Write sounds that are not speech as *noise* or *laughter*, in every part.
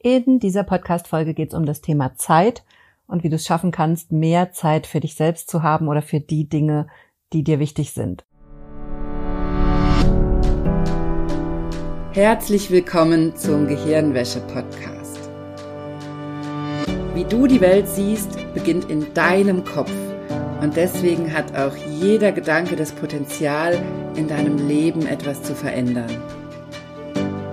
In dieser Podcast-Folge geht es um das Thema Zeit und wie du es schaffen kannst, mehr Zeit für dich selbst zu haben oder für die Dinge, die dir wichtig sind. Herzlich willkommen zum Gehirnwäsche-Podcast. Wie du die Welt siehst, beginnt in deinem Kopf. Und deswegen hat auch jeder Gedanke das Potenzial, in deinem Leben etwas zu verändern.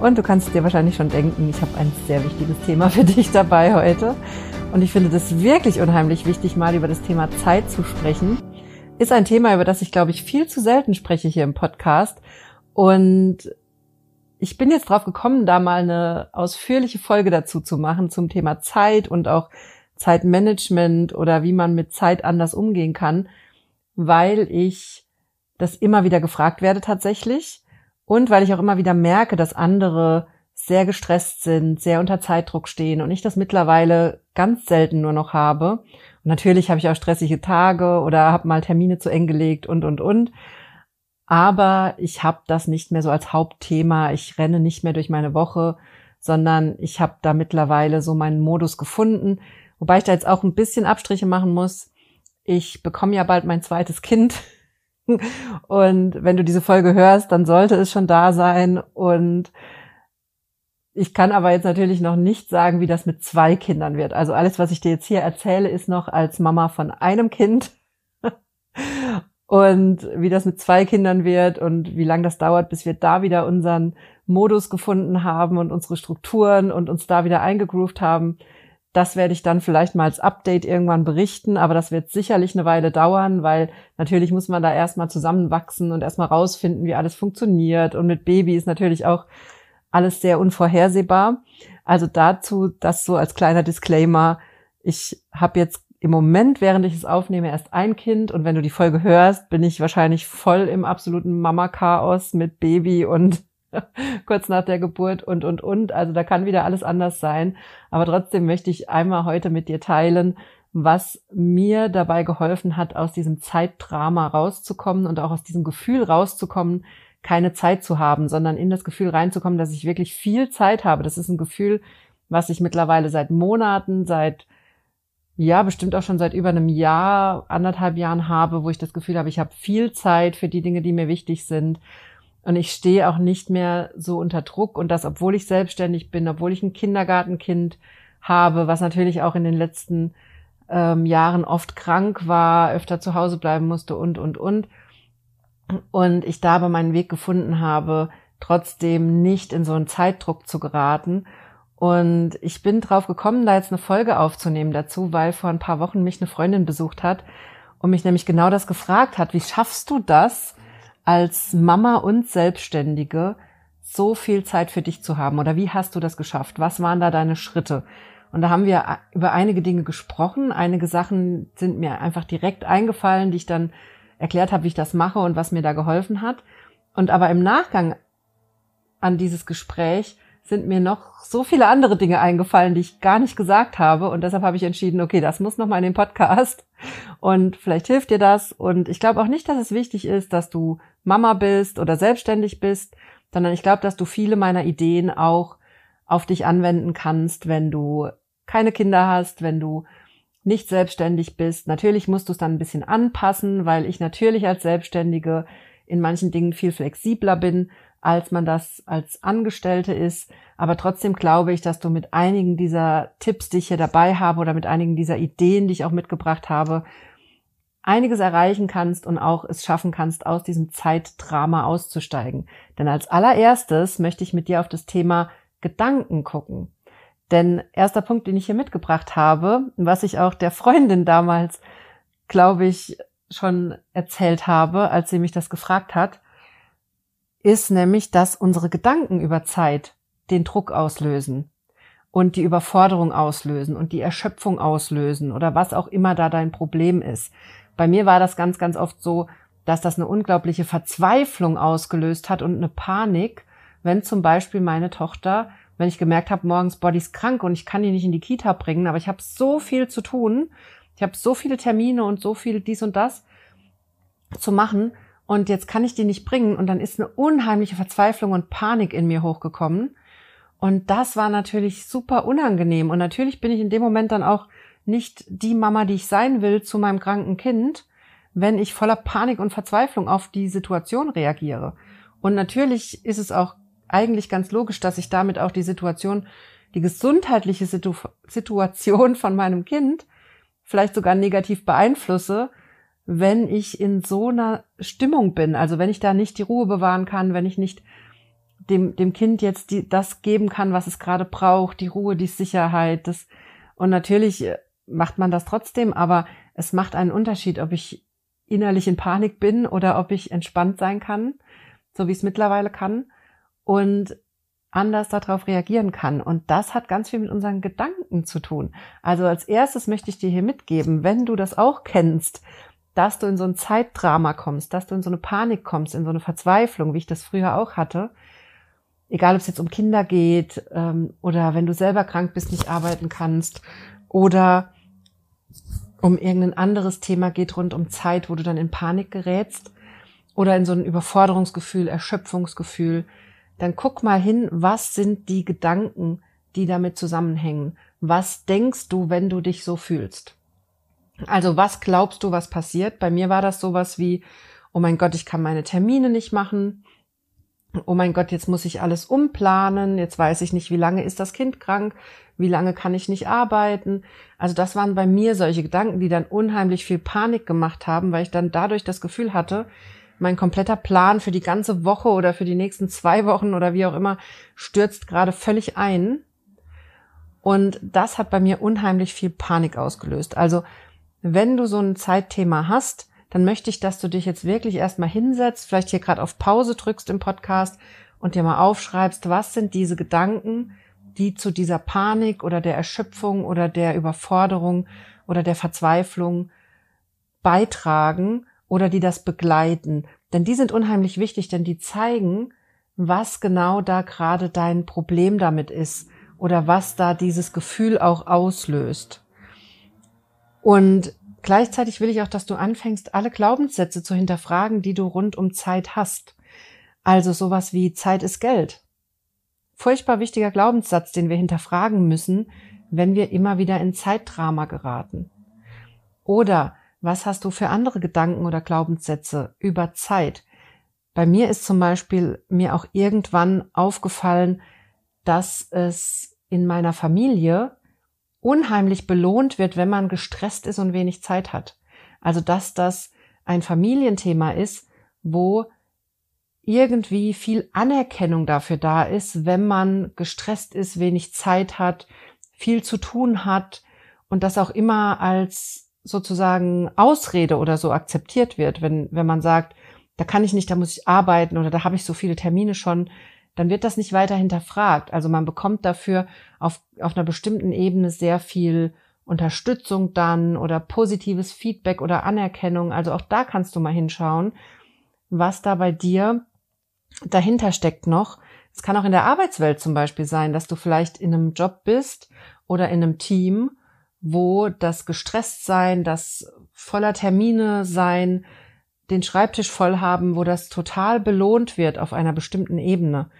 Und du kannst dir wahrscheinlich schon denken, ich habe ein sehr wichtiges Thema *laughs* für dich dabei heute. Und ich finde das wirklich unheimlich wichtig, mal über das Thema Zeit zu sprechen. Ist ein Thema, über das ich, glaube ich, viel zu selten spreche hier im Podcast. Und ich bin jetzt drauf gekommen, da mal eine ausführliche Folge dazu zu machen zum Thema Zeit und auch Zeitmanagement oder wie man mit Zeit anders umgehen kann, weil ich das immer wieder gefragt werde tatsächlich und weil ich auch immer wieder merke, dass andere sehr gestresst sind, sehr unter Zeitdruck stehen und ich das mittlerweile ganz selten nur noch habe. Und natürlich habe ich auch stressige Tage oder habe mal Termine zu eng gelegt und, und, und. Aber ich habe das nicht mehr so als Hauptthema. Ich renne nicht mehr durch meine Woche, sondern ich habe da mittlerweile so meinen Modus gefunden. Wobei ich da jetzt auch ein bisschen Abstriche machen muss. Ich bekomme ja bald mein zweites Kind. Und wenn du diese Folge hörst, dann sollte es schon da sein. Und ich kann aber jetzt natürlich noch nicht sagen, wie das mit zwei Kindern wird. Also alles, was ich dir jetzt hier erzähle, ist noch als Mama von einem Kind. *laughs* Und wie das mit zwei Kindern wird und wie lange das dauert, bis wir da wieder unseren Modus gefunden haben und unsere Strukturen und uns da wieder eingegroovt haben, das werde ich dann vielleicht mal als Update irgendwann berichten, aber das wird sicherlich eine Weile dauern, weil natürlich muss man da erstmal zusammenwachsen und erstmal rausfinden, wie alles funktioniert. Und mit Baby ist natürlich auch alles sehr unvorhersehbar. Also dazu das so als kleiner Disclaimer. Ich habe jetzt im Moment, während ich es aufnehme, erst ein Kind und wenn du die Folge hörst, bin ich wahrscheinlich voll im absoluten Mama-Chaos mit Baby und *laughs* kurz nach der Geburt und, und, und. Also da kann wieder alles anders sein. Aber trotzdem möchte ich einmal heute mit dir teilen, was mir dabei geholfen hat, aus diesem Zeitdrama rauszukommen und auch aus diesem Gefühl rauszukommen, keine Zeit zu haben, sondern in das Gefühl reinzukommen, dass ich wirklich viel Zeit habe. Das ist ein Gefühl, was ich mittlerweile seit Monaten, seit ja, bestimmt auch schon seit über einem Jahr, anderthalb Jahren habe, wo ich das Gefühl habe, ich habe viel Zeit für die Dinge, die mir wichtig sind und ich stehe auch nicht mehr so unter Druck und das, obwohl ich selbstständig bin, obwohl ich ein Kindergartenkind habe, was natürlich auch in den letzten ähm, Jahren oft krank war, öfter zu Hause bleiben musste und, und, und. Und ich da aber meinen Weg gefunden habe, trotzdem nicht in so einen Zeitdruck zu geraten. Und ich bin drauf gekommen, da jetzt eine Folge aufzunehmen dazu, weil vor ein paar Wochen mich eine Freundin besucht hat und mich nämlich genau das gefragt hat, wie schaffst du das, als Mama und Selbstständige so viel Zeit für dich zu haben? Oder wie hast du das geschafft? Was waren da deine Schritte? Und da haben wir über einige Dinge gesprochen. Einige Sachen sind mir einfach direkt eingefallen, die ich dann erklärt habe, wie ich das mache und was mir da geholfen hat. Und aber im Nachgang an dieses Gespräch sind mir noch so viele andere Dinge eingefallen, die ich gar nicht gesagt habe. Und deshalb habe ich entschieden, okay, das muss noch mal in den Podcast. Und vielleicht hilft dir das. Und ich glaube auch nicht, dass es wichtig ist, dass du Mama bist oder selbstständig bist, sondern ich glaube, dass du viele meiner Ideen auch auf dich anwenden kannst, wenn du keine Kinder hast, wenn du nicht selbstständig bist. Natürlich musst du es dann ein bisschen anpassen, weil ich natürlich als Selbstständige in manchen Dingen viel flexibler bin, als man das als Angestellte ist. Aber trotzdem glaube ich, dass du mit einigen dieser Tipps, die ich hier dabei habe oder mit einigen dieser Ideen, die ich auch mitgebracht habe, einiges erreichen kannst und auch es schaffen kannst, aus diesem Zeitdrama auszusteigen. Denn als allererstes möchte ich mit dir auf das Thema Gedanken gucken. Denn erster Punkt, den ich hier mitgebracht habe, was ich auch der Freundin damals, glaube ich, schon erzählt habe, als sie mich das gefragt hat, ist nämlich, dass unsere Gedanken über Zeit den Druck auslösen. und die Überforderung auslösen und die Erschöpfung auslösen oder was auch immer da dein Problem ist. Bei mir war das ganz, ganz oft so, dass das eine unglaubliche Verzweiflung ausgelöst hat und eine Panik, wenn zum Beispiel meine Tochter, wenn ich gemerkt habe, morgens Body ist krank und ich kann die nicht in die Kita bringen, aber ich habe so viel zu tun, ich habe so viele Termine und so viel dies und das zu machen und jetzt kann ich die nicht bringen und dann ist eine unheimliche Verzweiflung und Panik in mir hochgekommen und das war natürlich super unangenehm. Und natürlich bin ich in dem Moment dann auch nicht die Mama, die ich sein will zu meinem kranken Kind, wenn ich voller Panik und Verzweiflung auf die Situation reagiere. Und natürlich ist es auch eigentlich ganz logisch, dass ich damit auch die Situation, die gesundheitliche Situ Situation von meinem Kind vielleicht sogar negativ beeinflusse, wenn ich in so einer Stimmung bin. Also wenn ich da nicht die Ruhe bewahren kann, wenn ich nicht dem, dem Kind jetzt die, das geben kann, was es gerade braucht, die Ruhe, die Sicherheit. Das, und natürlich äh, macht man das trotzdem, aber es macht einen Unterschied, ob ich innerlich in Panik bin oder ob ich entspannt sein kann, so wie es mittlerweile kann und anders darauf reagieren kann. Und das hat ganz viel mit unseren Gedanken zu tun. Also als erstes möchte ich dir hier mitgeben, wenn du das auch kennst, dass du in so ein Zeitdrama kommst, dass du in so eine Panik kommst, in so eine Verzweiflung, wie ich das früher auch hatte, egal ob es jetzt um Kinder geht ähm, oder wenn du selber krank bist, nicht arbeiten kannst oder um irgendein anderes Thema geht rund um Zeit, wo du dann in Panik gerätst oder in so ein Überforderungsgefühl, Erschöpfungsgefühl, dann guck mal hin, was sind die Gedanken, die damit zusammenhängen? Was denkst du, wenn du dich so fühlst? Also was glaubst du, was passiert? Bei mir war das sowas wie, oh mein Gott, ich kann meine Termine nicht machen oh mein Gott, jetzt muss ich alles umplanen, jetzt weiß ich nicht, wie lange ist das Kind krank, wie lange kann ich nicht arbeiten. Also das waren bei mir solche Gedanken, die dann unheimlich viel Panik gemacht haben, weil ich dann dadurch das Gefühl hatte, mein kompletter Plan für die ganze Woche oder für die nächsten zwei Wochen oder wie auch immer stürzt gerade völlig ein. Und das hat bei mir unheimlich viel Panik ausgelöst. Also wenn du so ein Zeitthema hast, dann möchte ich, dass du dich jetzt wirklich erstmal hinsetzt, vielleicht hier gerade auf Pause drückst im Podcast und dir mal aufschreibst, was sind diese Gedanken, die zu dieser Panik oder der Erschöpfung oder der Überforderung oder der Verzweiflung beitragen oder die das begleiten. Denn die sind unheimlich wichtig, denn die zeigen, was genau da gerade dein Problem damit ist oder was da dieses Gefühl auch auslöst. Und Gleichzeitig will ich auch, dass du anfängst, alle Glaubenssätze zu hinterfragen, die du rund um Zeit hast. Also sowas wie Zeit ist Geld. Furchtbar wichtiger Glaubenssatz, den wir hinterfragen müssen, wenn wir immer wieder in Zeitdrama geraten. Oder was hast du für andere Gedanken oder Glaubenssätze über Zeit? Bei mir ist zum Beispiel mir auch irgendwann aufgefallen, dass es in meiner Familie unheimlich belohnt wird, wenn man gestresst ist und wenig Zeit hat. Also dass das ein Familienthema ist, wo irgendwie viel Anerkennung dafür da ist, wenn man gestresst ist, wenig Zeit hat, viel zu tun hat und das auch immer als sozusagen Ausrede oder so akzeptiert wird, wenn, wenn man sagt, da kann ich nicht, da muss ich arbeiten oder da habe ich so viele Termine schon, dann wird das nicht weiter hinterfragt. Also man bekommt dafür auf, auf einer bestimmten Ebene sehr viel Unterstützung dann oder positives Feedback oder Anerkennung. Also auch da kannst du mal hinschauen, was da bei dir dahinter steckt noch. Es kann auch in der Arbeitswelt zum Beispiel sein, dass du vielleicht in einem Job bist oder in einem Team, wo das gestresst sein, das voller Termine sein, den Schreibtisch voll haben, wo das total belohnt wird auf einer bestimmten Ebene.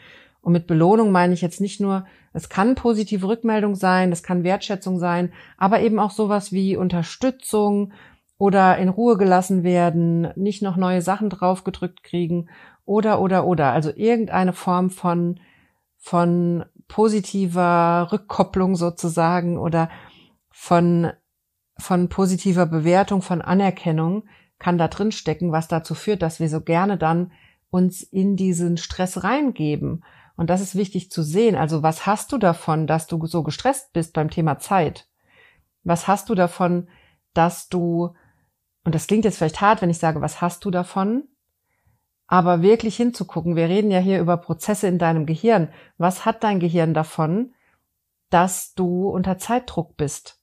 Und mit Belohnung meine ich jetzt nicht nur, es kann positive Rückmeldung sein, es kann Wertschätzung sein, aber eben auch sowas wie Unterstützung oder in Ruhe gelassen werden, nicht noch neue Sachen draufgedrückt kriegen oder, oder, oder. Also irgendeine Form von, von positiver Rückkopplung sozusagen oder von, von positiver Bewertung, von Anerkennung, kann da drin stecken, was dazu führt, dass wir so gerne dann uns in diesen Stress reingeben. Und das ist wichtig zu sehen. Also was hast du davon, dass du so gestresst bist beim Thema Zeit? Was hast du davon, dass du, und das klingt jetzt vielleicht hart, wenn ich sage, was hast du davon? Aber wirklich hinzugucken. Wir reden ja hier über Prozesse in deinem Gehirn. Was hat dein Gehirn davon, dass du unter Zeitdruck bist,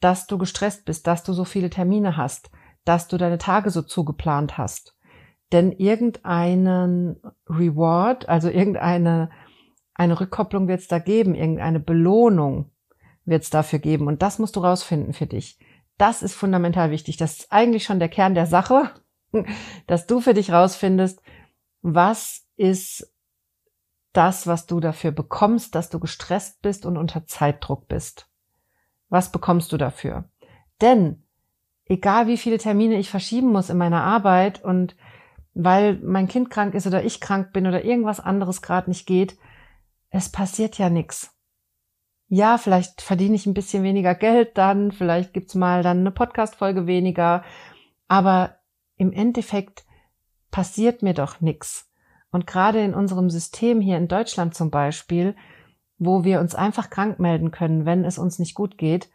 dass du gestresst bist, dass du so viele Termine hast, dass du deine Tage so zugeplant hast. Denn irgendeinen Reward, also irgendeine eine Rückkopplung wird es da geben, irgendeine Belohnung wird es dafür geben. Und das musst du rausfinden für dich. Das ist fundamental wichtig. Das ist eigentlich schon der Kern der Sache, *laughs* dass du für dich rausfindest, was ist das, was du dafür bekommst, dass du gestresst bist und unter Zeitdruck bist. Was bekommst du dafür? Denn egal wie viele Termine ich verschieben muss in meiner Arbeit und weil mein Kind krank ist oder ich krank bin oder irgendwas anderes gerade nicht geht, es passiert ja nichts. Ja, vielleicht verdiene ich ein bisschen weniger Geld dann, vielleicht gibt's mal dann eine Podcast-Folge weniger, aber im Endeffekt passiert mir doch nichts. Und gerade in unserem System hier in Deutschland zum Beispiel, wo wir uns einfach krank melden können, wenn es uns nicht gut geht,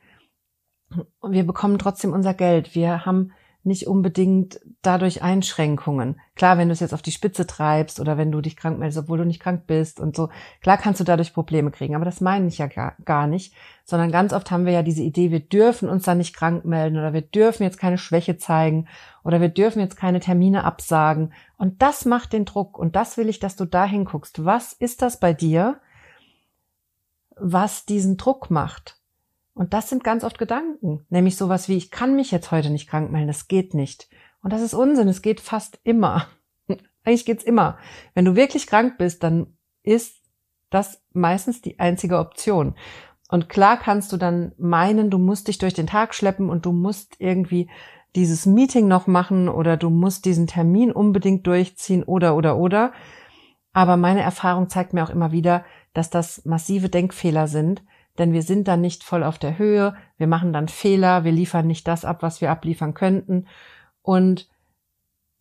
wir bekommen trotzdem unser Geld. Wir haben nicht unbedingt dadurch Einschränkungen. Klar, wenn du es jetzt auf die Spitze treibst oder wenn du dich krank meldest, obwohl du nicht krank bist und so, klar kannst du dadurch Probleme kriegen, aber das meine ich ja gar, nicht, sondern ganz oft haben wir ja diese Idee, wir dürfen uns da nicht krank melden oder wir dürfen jetzt keine Schwäche zeigen oder wir dürfen jetzt keine Termine absagen und das macht den Druck und das will ich, dass du da hinguckst. Was ist das bei dir, was diesen Druck macht? Und das sind ganz oft Gedanken, nämlich sowas wie, ich kann mich jetzt heute nicht krank melden, das geht nicht. Und das ist Unsinn, es geht fast immer. *laughs* Eigentlich geht's immer. Wenn du wirklich krank bist, dann ist das meistens die einzige Option. Und klar kannst du dann meinen, du musst dich durch den Tag schleppen und du musst irgendwie dieses Meeting noch machen oder du musst diesen Termin unbedingt durchziehen oder oder oder. Aber meine Erfahrung zeigt mir auch immer wieder, dass das massive Denkfehler sind, denn wir sind dann nicht voll auf der Höhe, wir machen dann Fehler, wir liefern nicht das ab, was wir abliefern könnten. Und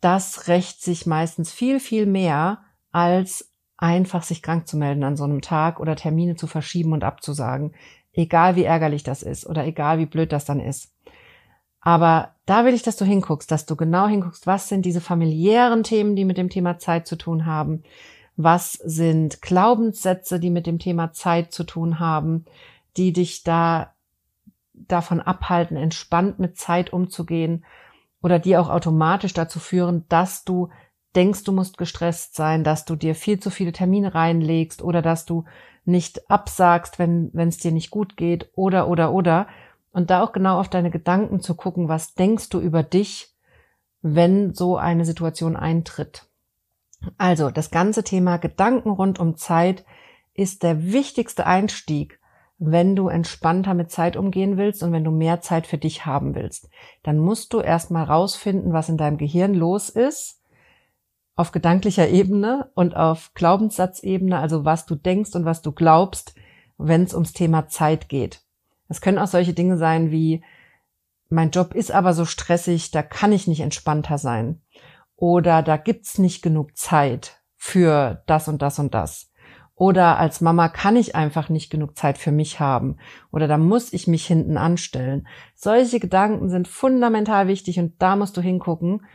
das rächt sich meistens viel, viel mehr, als einfach sich krank zu melden an so einem Tag oder Termine zu verschieben und abzusagen, egal wie ärgerlich das ist oder egal wie blöd das dann ist. Aber da will ich, dass du hinguckst, dass du genau hinguckst, was sind diese familiären Themen, die mit dem Thema Zeit zu tun haben, was sind Glaubenssätze, die mit dem Thema Zeit zu tun haben, die dich da davon abhalten, entspannt mit Zeit umzugehen oder die auch automatisch dazu führen, dass du denkst, du musst gestresst sein, dass du dir viel zu viele Termine reinlegst oder dass du nicht absagst, wenn wenn es dir nicht gut geht oder oder oder und da auch genau auf deine Gedanken zu gucken, was denkst du über dich, wenn so eine Situation eintritt. Also das ganze Thema Gedanken rund um Zeit ist der wichtigste Einstieg, wenn du entspannter mit Zeit umgehen willst und wenn du mehr Zeit für dich haben willst. Dann musst du erstmal rausfinden, was in deinem Gehirn los ist, auf gedanklicher Ebene und auf Glaubenssatzebene, also was du denkst und was du glaubst, wenn es ums Thema Zeit geht. Es können auch solche Dinge sein wie, mein Job ist aber so stressig, da kann ich nicht entspannter sein oder da gibt's nicht genug Zeit für das und das und das. Oder als Mama kann ich einfach nicht genug Zeit für mich haben. Oder da muss ich mich hinten anstellen. Solche Gedanken sind fundamental wichtig und da musst du hingucken,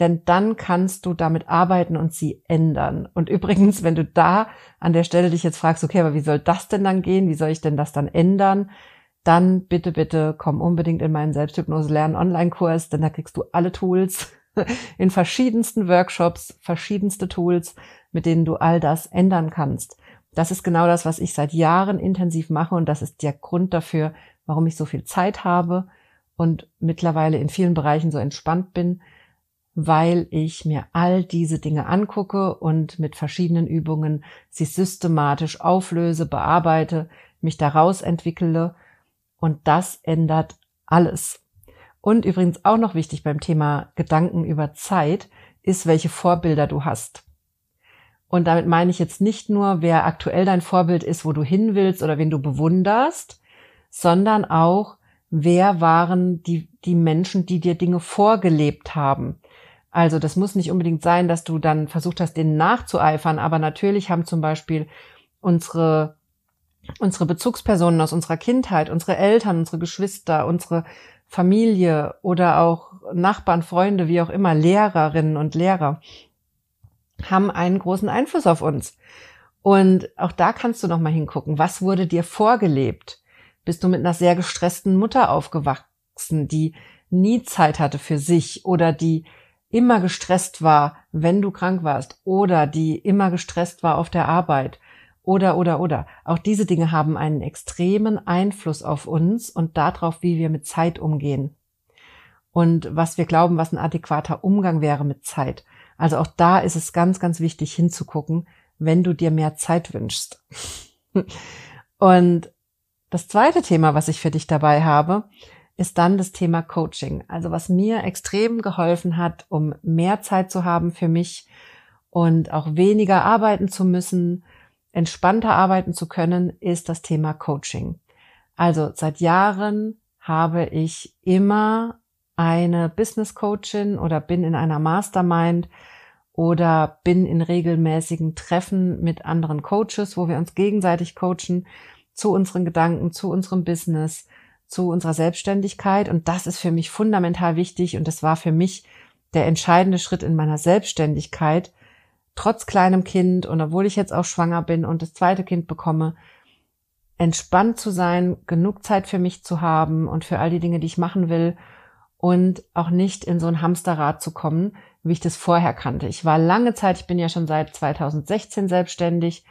denn dann kannst du damit arbeiten und sie ändern. Und übrigens, wenn du da an der Stelle dich jetzt fragst, okay, aber wie soll das denn dann gehen? Wie soll ich denn das dann ändern? Dann bitte, bitte komm unbedingt in meinen Selbsthypnose lernen Online-Kurs, denn da kriegst du alle Tools *laughs* in verschiedensten Workshops, verschiedenste Tools, mit denen du all das ändern kannst. Das ist genau das, was ich seit Jahren intensiv mache und das ist der Grund dafür, warum ich so viel Zeit habe und mittlerweile in vielen Bereichen so entspannt bin, weil ich mir all diese Dinge angucke und mit verschiedenen Übungen sie systematisch auflöse, bearbeite, mich daraus entwickle und das ändert alles. Und übrigens auch noch wichtig beim Thema Gedanken über Zeit ist, welche Vorbilder du hast. Und damit meine ich jetzt nicht nur, wer aktuell dein Vorbild ist, wo du hin willst oder wen du bewunderst, sondern auch, wer waren die, die Menschen, die dir Dinge vorgelebt haben. Also das muss nicht unbedingt sein, dass du dann versucht hast, denen nachzueifern, aber natürlich haben zum Beispiel unsere, unsere Bezugspersonen aus unserer Kindheit, unsere Eltern, unsere Geschwister, unsere Familie oder auch Nachbarn, Freunde, wie auch immer, Lehrerinnen und Lehrer, haben einen großen Einfluss auf uns. Und auch da kannst du noch mal hingucken. Was wurde dir vorgelebt? Bist du mit einer sehr gestressten Mutter aufgewachsen, die nie Zeit hatte für sich oder die immer gestresst war, wenn du krank warst oder die immer gestresst war auf der Arbeit oder, oder, oder. Auch diese Dinge haben einen extremen Einfluss auf uns und darauf, wie wir mit Zeit umgehen. Und was wir glauben, was ein adäquater Umgang wäre mit Zeit. Also auch da ist es ganz, ganz wichtig hinzugucken, wenn du dir mehr Zeit wünschst. *laughs* und das zweite Thema, was ich für dich dabei habe, ist dann das Thema Coaching. Also was mir extrem geholfen hat, um mehr Zeit zu haben für mich und auch weniger arbeiten zu müssen, entspannter arbeiten zu können, ist das Thema Coaching. Also seit Jahren habe ich immer eine Business Coachin oder bin in einer Mastermind oder bin in regelmäßigen Treffen mit anderen Coaches, wo wir uns gegenseitig coachen zu unseren Gedanken, zu unserem Business, zu unserer Selbstständigkeit. Und das ist für mich fundamental wichtig. Und das war für mich der entscheidende Schritt in meiner Selbstständigkeit, trotz kleinem Kind und obwohl ich jetzt auch schwanger bin und das zweite Kind bekomme, entspannt zu sein, genug Zeit für mich zu haben und für all die Dinge, die ich machen will und auch nicht in so ein Hamsterrad zu kommen, wie ich das vorher kannte. Ich war lange Zeit, ich bin ja schon seit 2016 selbstständig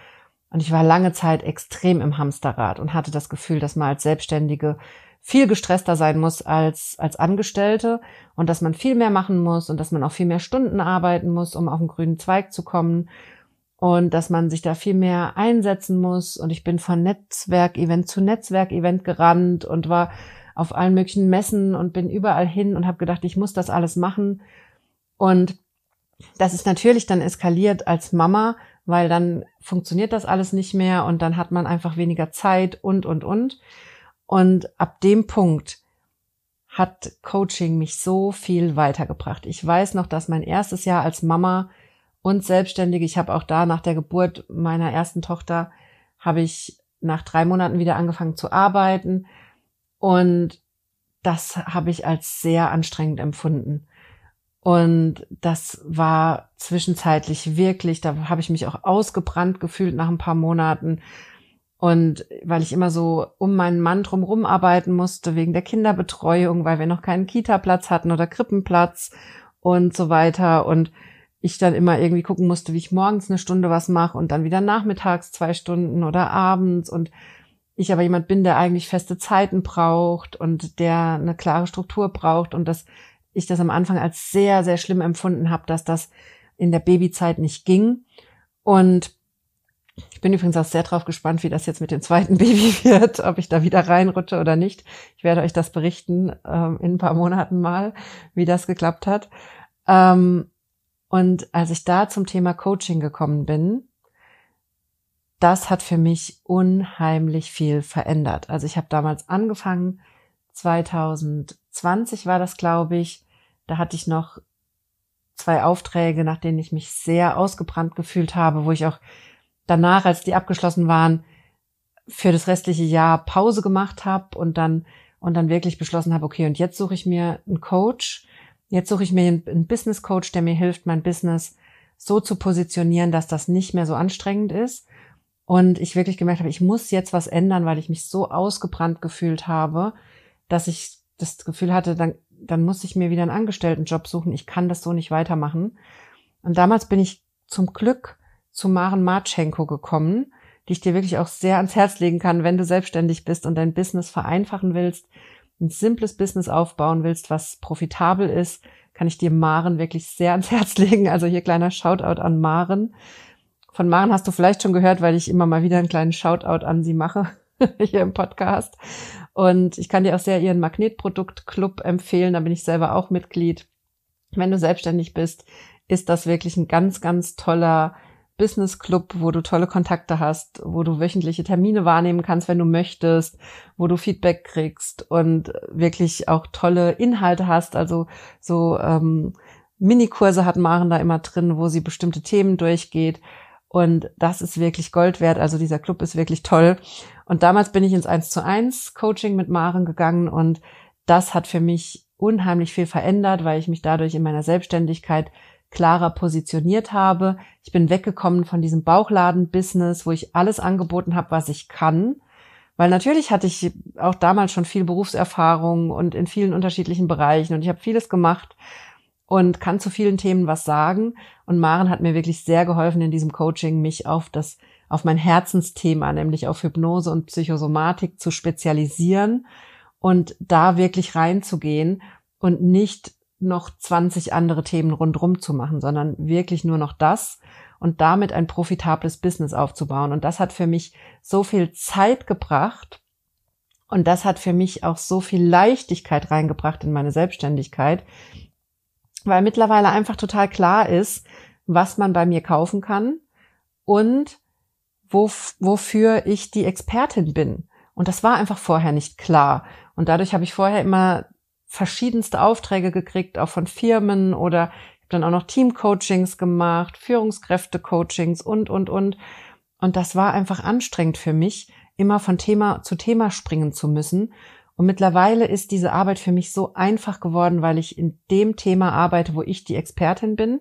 und ich war lange Zeit extrem im Hamsterrad und hatte das Gefühl, dass man als Selbstständige viel gestresster sein muss als, als Angestellte und dass man viel mehr machen muss und dass man auch viel mehr Stunden arbeiten muss, um auf den grünen Zweig zu kommen und dass man sich da viel mehr einsetzen muss. Und ich bin von Netzwerkevent zu Netzwerkevent gerannt und war auf allen möglichen Messen und bin überall hin und habe gedacht, ich muss das alles machen. Und das ist natürlich dann eskaliert als Mama, weil dann funktioniert das alles nicht mehr und dann hat man einfach weniger Zeit und, und, und. Und ab dem Punkt hat Coaching mich so viel weitergebracht. Ich weiß noch, dass mein erstes Jahr als Mama und Selbstständige, ich habe auch da nach der Geburt meiner ersten Tochter, habe ich nach drei Monaten wieder angefangen zu arbeiten. Und das habe ich als sehr anstrengend empfunden. Und das war zwischenzeitlich wirklich, da habe ich mich auch ausgebrannt gefühlt nach ein paar Monaten und weil ich immer so um meinen Mann drumherum arbeiten musste, wegen der Kinderbetreuung, weil wir noch keinen Kita-Platz hatten oder Krippenplatz und so weiter. Und ich dann immer irgendwie gucken musste, wie ich morgens eine Stunde was mache und dann wieder nachmittags zwei Stunden oder abends. Und ich aber jemand bin, der eigentlich feste Zeiten braucht und der eine klare Struktur braucht und dass ich das am Anfang als sehr, sehr schlimm empfunden habe, dass das in der Babyzeit nicht ging. Und ich bin übrigens auch sehr drauf gespannt, wie das jetzt mit dem zweiten *laughs* Baby wird, ob ich da wieder reinrutsche oder nicht. Ich werde euch das berichten ähm, in ein paar Monaten mal, wie das geklappt hat. Ähm, und als ich da zum Thema Coaching gekommen bin, das hat für mich unheimlich viel verändert. Also ich habe damals angefangen, 2020 war das, glaube ich. Da hatte ich noch zwei Aufträge, nach denen ich mich sehr ausgebrannt gefühlt habe, wo ich auch danach, als die abgeschlossen waren, für das restliche Jahr Pause gemacht habe und dann und dann wirklich beschlossen habe, okay, und jetzt suche ich mir einen Coach. Jetzt suche ich mir einen Business Coach, der mir hilft, mein Business so zu positionieren, dass das nicht mehr so anstrengend ist. Und ich wirklich gemerkt habe, ich muss jetzt was ändern, weil ich mich so ausgebrannt gefühlt habe, dass ich das Gefühl hatte, dann, dann muss ich mir wieder einen Angestelltenjob suchen. Ich kann das so nicht weitermachen. Und damals bin ich zum Glück zu Maren Marchenko gekommen, die ich dir wirklich auch sehr ans Herz legen kann, wenn du selbstständig bist und dein Business vereinfachen willst, ein simples Business aufbauen willst, was profitabel ist, kann ich dir Maren wirklich sehr ans Herz *laughs* legen. Also hier kleiner Shoutout an Maren. Von Maren hast du vielleicht schon gehört, weil ich immer mal wieder einen kleinen Shoutout an sie mache *laughs* hier im Podcast. Und ich kann dir auch sehr ihren Magnetprodukt-Club empfehlen. Da bin ich selber auch Mitglied. Wenn du selbstständig bist, ist das wirklich ein ganz, ganz toller Business Club, wo du tolle Kontakte hast, wo du wöchentliche Termine wahrnehmen kannst, wenn du möchtest, wo du Feedback kriegst und wirklich auch tolle Inhalte hast. Also so ähm, Minikurse hat Maren da immer drin, wo sie bestimmte Themen durchgeht. Und das ist wirklich Gold wert. Also dieser Club ist wirklich toll. Und damals bin ich ins 1 zu 1 Coaching mit Maren gegangen und das hat für mich unheimlich viel verändert, weil ich mich dadurch in meiner Selbstständigkeit klarer positioniert habe. Ich bin weggekommen von diesem Bauchladen-Business, wo ich alles angeboten habe, was ich kann. Weil natürlich hatte ich auch damals schon viel Berufserfahrung und in vielen unterschiedlichen Bereichen und ich habe vieles gemacht und kann zu vielen Themen was sagen. Und Maren hat mir wirklich sehr geholfen in diesem Coaching, mich auf das, auf mein Herzensthema, nämlich auf Hypnose und Psychosomatik zu spezialisieren und da wirklich reinzugehen und nicht noch 20 andere Themen rundrum zu machen, sondern wirklich nur noch das und damit ein profitables Business aufzubauen. Und das hat für mich so viel Zeit gebracht und das hat für mich auch so viel Leichtigkeit reingebracht in meine Selbstständigkeit, weil mittlerweile einfach total klar ist, was man bei mir kaufen kann und wo, wofür ich die Expertin bin. Und das war einfach vorher nicht klar. Und dadurch habe ich vorher immer verschiedenste Aufträge gekriegt, auch von Firmen oder habe dann auch noch Teamcoachings gemacht, Führungskräfte-Coachings und, und, und. Und das war einfach anstrengend für mich, immer von Thema zu Thema springen zu müssen. Und mittlerweile ist diese Arbeit für mich so einfach geworden, weil ich in dem Thema arbeite, wo ich die Expertin bin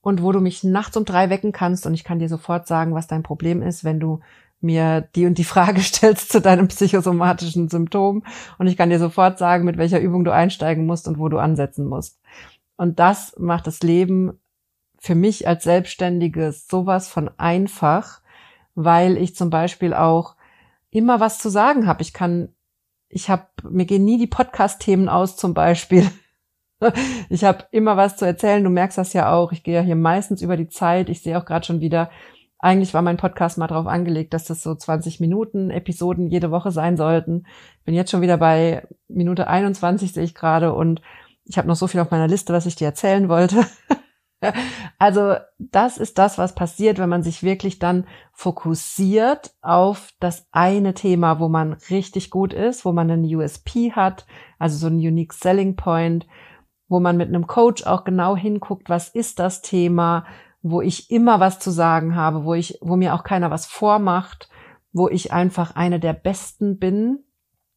und wo du mich nachts um drei wecken kannst und ich kann dir sofort sagen, was dein Problem ist, wenn du mir die und die Frage *laughs* stellst zu deinem psychosomatischen Symptom und ich kann dir sofort sagen, mit welcher Übung du einsteigen musst und wo du ansetzen musst. Und das macht das Leben für mich als Selbstständige sowas von einfach, weil ich zum Beispiel auch immer was zu sagen habe. Ich kann, ich habe, mir gehen nie die Podcast-Themen aus zum Beispiel. *laughs* Ich habe immer was zu erzählen. Du merkst das ja auch. Ich gehe ja hier meistens über die Zeit. Ich sehe auch gerade schon wieder, eigentlich war mein Podcast mal darauf angelegt, dass das so 20 Minuten Episoden jede Woche sein sollten. Bin jetzt schon wieder bei Minute 21 sehe ich gerade und ich habe noch so viel auf meiner Liste, was ich dir erzählen wollte. *laughs* also das ist das, was passiert, wenn man sich wirklich dann fokussiert auf das eine Thema, wo man richtig gut ist, wo man einen USP hat, also so einen Unique Selling Point, wo man mit einem Coach auch genau hinguckt, was ist das Thema, wo ich immer was zu sagen habe, wo ich, wo mir auch keiner was vormacht, wo ich einfach eine der Besten bin.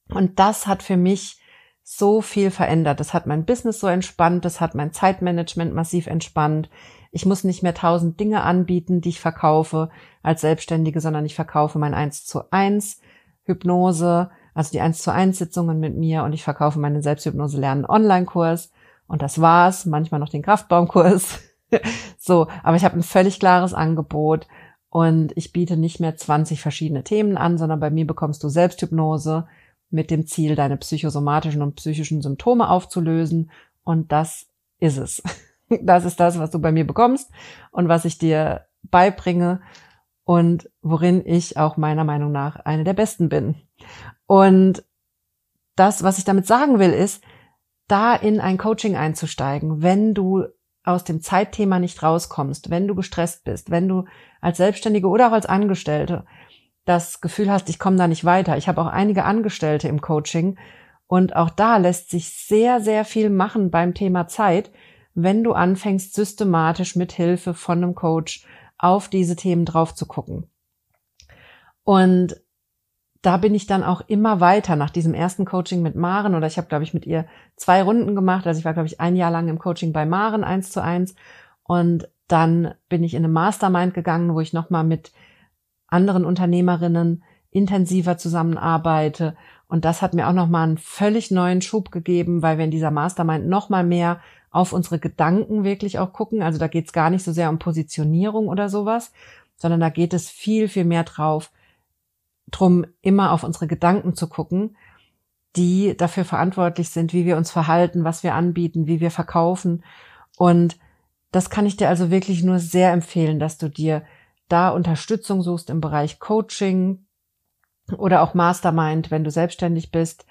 Und das hat für mich so viel verändert. Das hat mein Business so entspannt, das hat mein Zeitmanagement massiv entspannt. Ich muss nicht mehr tausend Dinge anbieten, die ich verkaufe als Selbstständige, sondern ich verkaufe mein 1 zu 1 Hypnose, also die 1 zu 1 Sitzungen mit mir und ich verkaufe meinen Selbsthypnose lernen Online-Kurs. Und das war's. Manchmal noch den Kraftbaumkurs. So, aber ich habe ein völlig klares Angebot und ich biete nicht mehr 20 verschiedene Themen an, sondern bei mir bekommst du Selbsthypnose mit dem Ziel, deine psychosomatischen und psychischen Symptome aufzulösen. Und das ist es. *laughs* Das ist das, was du bei mir bekommst und was ich dir beibringe und worin ich auch meiner Meinung nach eine der Besten bin. Und das, was ich damit sagen will, ist, da in ein Coaching einzusteigen, wenn du aus dem Zeitthema nicht rauskommst, wenn du gestresst bist, wenn du als Selbstständige oder auch als Angestellte das Gefühl hast, ich komme da nicht weiter. Ich habe auch einige Angestellte im Coaching und auch da lässt sich sehr, sehr viel machen beim Thema Zeit, wenn du anfängst, systematisch mit Hilfe von einem Coach auf diese Themen drauf zu gucken. Und da bin ich dann auch immer weiter nach diesem ersten Coaching mit Maren oder ich habe, glaube ich, mit ihr zwei Runden gemacht. Also ich war, glaube ich, ein Jahr lang im Coaching bei Maren eins zu eins und dann bin ich in eine Mastermind gegangen, wo ich nochmal mit anderen Unternehmerinnen intensiver zusammenarbeite. Und das hat mir auch nochmal einen völlig neuen Schub gegeben, weil wir in dieser Mastermind nochmal mehr auf unsere Gedanken wirklich auch gucken. Also da geht es gar nicht so sehr um Positionierung oder sowas, sondern da geht es viel, viel mehr drauf, drum, immer auf unsere Gedanken zu gucken, die dafür verantwortlich sind, wie wir uns verhalten, was wir anbieten, wie wir verkaufen. Und das kann ich dir also wirklich nur sehr empfehlen, dass du dir da Unterstützung suchst im Bereich Coaching oder auch Mastermind, wenn du selbstständig bist.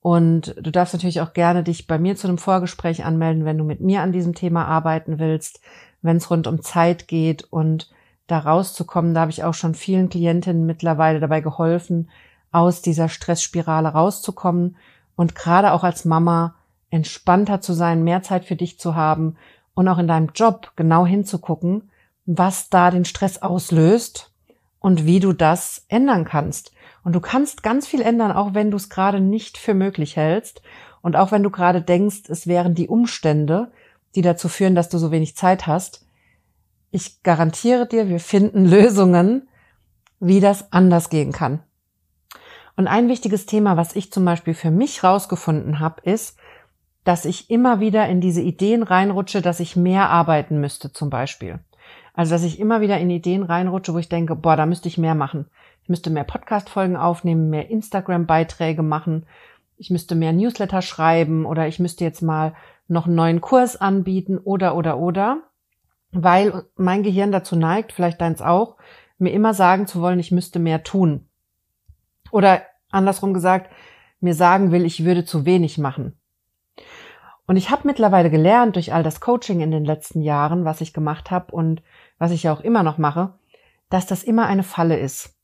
Und du darfst natürlich auch gerne dich bei mir zu einem Vorgespräch anmelden, wenn du mit mir an diesem Thema arbeiten willst, wenn es rund um Zeit geht und da rauszukommen. Da habe ich auch schon vielen Klientinnen mittlerweile dabei geholfen, aus dieser Stressspirale rauszukommen und gerade auch als Mama entspannter zu sein, mehr Zeit für dich zu haben und auch in deinem Job genau hinzugucken, was da den Stress auslöst und wie du das ändern kannst. Und du kannst ganz viel ändern, auch wenn du es gerade nicht für möglich hältst und auch wenn du gerade denkst, es wären die Umstände, die dazu führen, dass du so wenig Zeit hast. Ich garantiere dir, wir finden Lösungen, wie das anders gehen kann. Und ein wichtiges Thema, was ich zum Beispiel für mich rausgefunden habe, ist, dass ich immer wieder in diese Ideen reinrutsche, dass ich mehr arbeiten müsste zum Beispiel. Also dass ich immer wieder in Ideen reinrutsche, wo ich denke, boah, da müsste ich mehr machen. Ich müsste mehr Podcast-Folgen aufnehmen, mehr Instagram-Beiträge machen, ich müsste mehr Newsletter schreiben oder ich müsste jetzt mal noch einen neuen Kurs anbieten oder oder oder, weil mein Gehirn dazu neigt, vielleicht deins auch, mir immer sagen zu wollen, ich müsste mehr tun. Oder andersrum gesagt, mir sagen will, ich würde zu wenig machen. Und ich habe mittlerweile gelernt durch all das Coaching in den letzten Jahren, was ich gemacht habe und was ich ja auch immer noch mache, dass das immer eine Falle ist.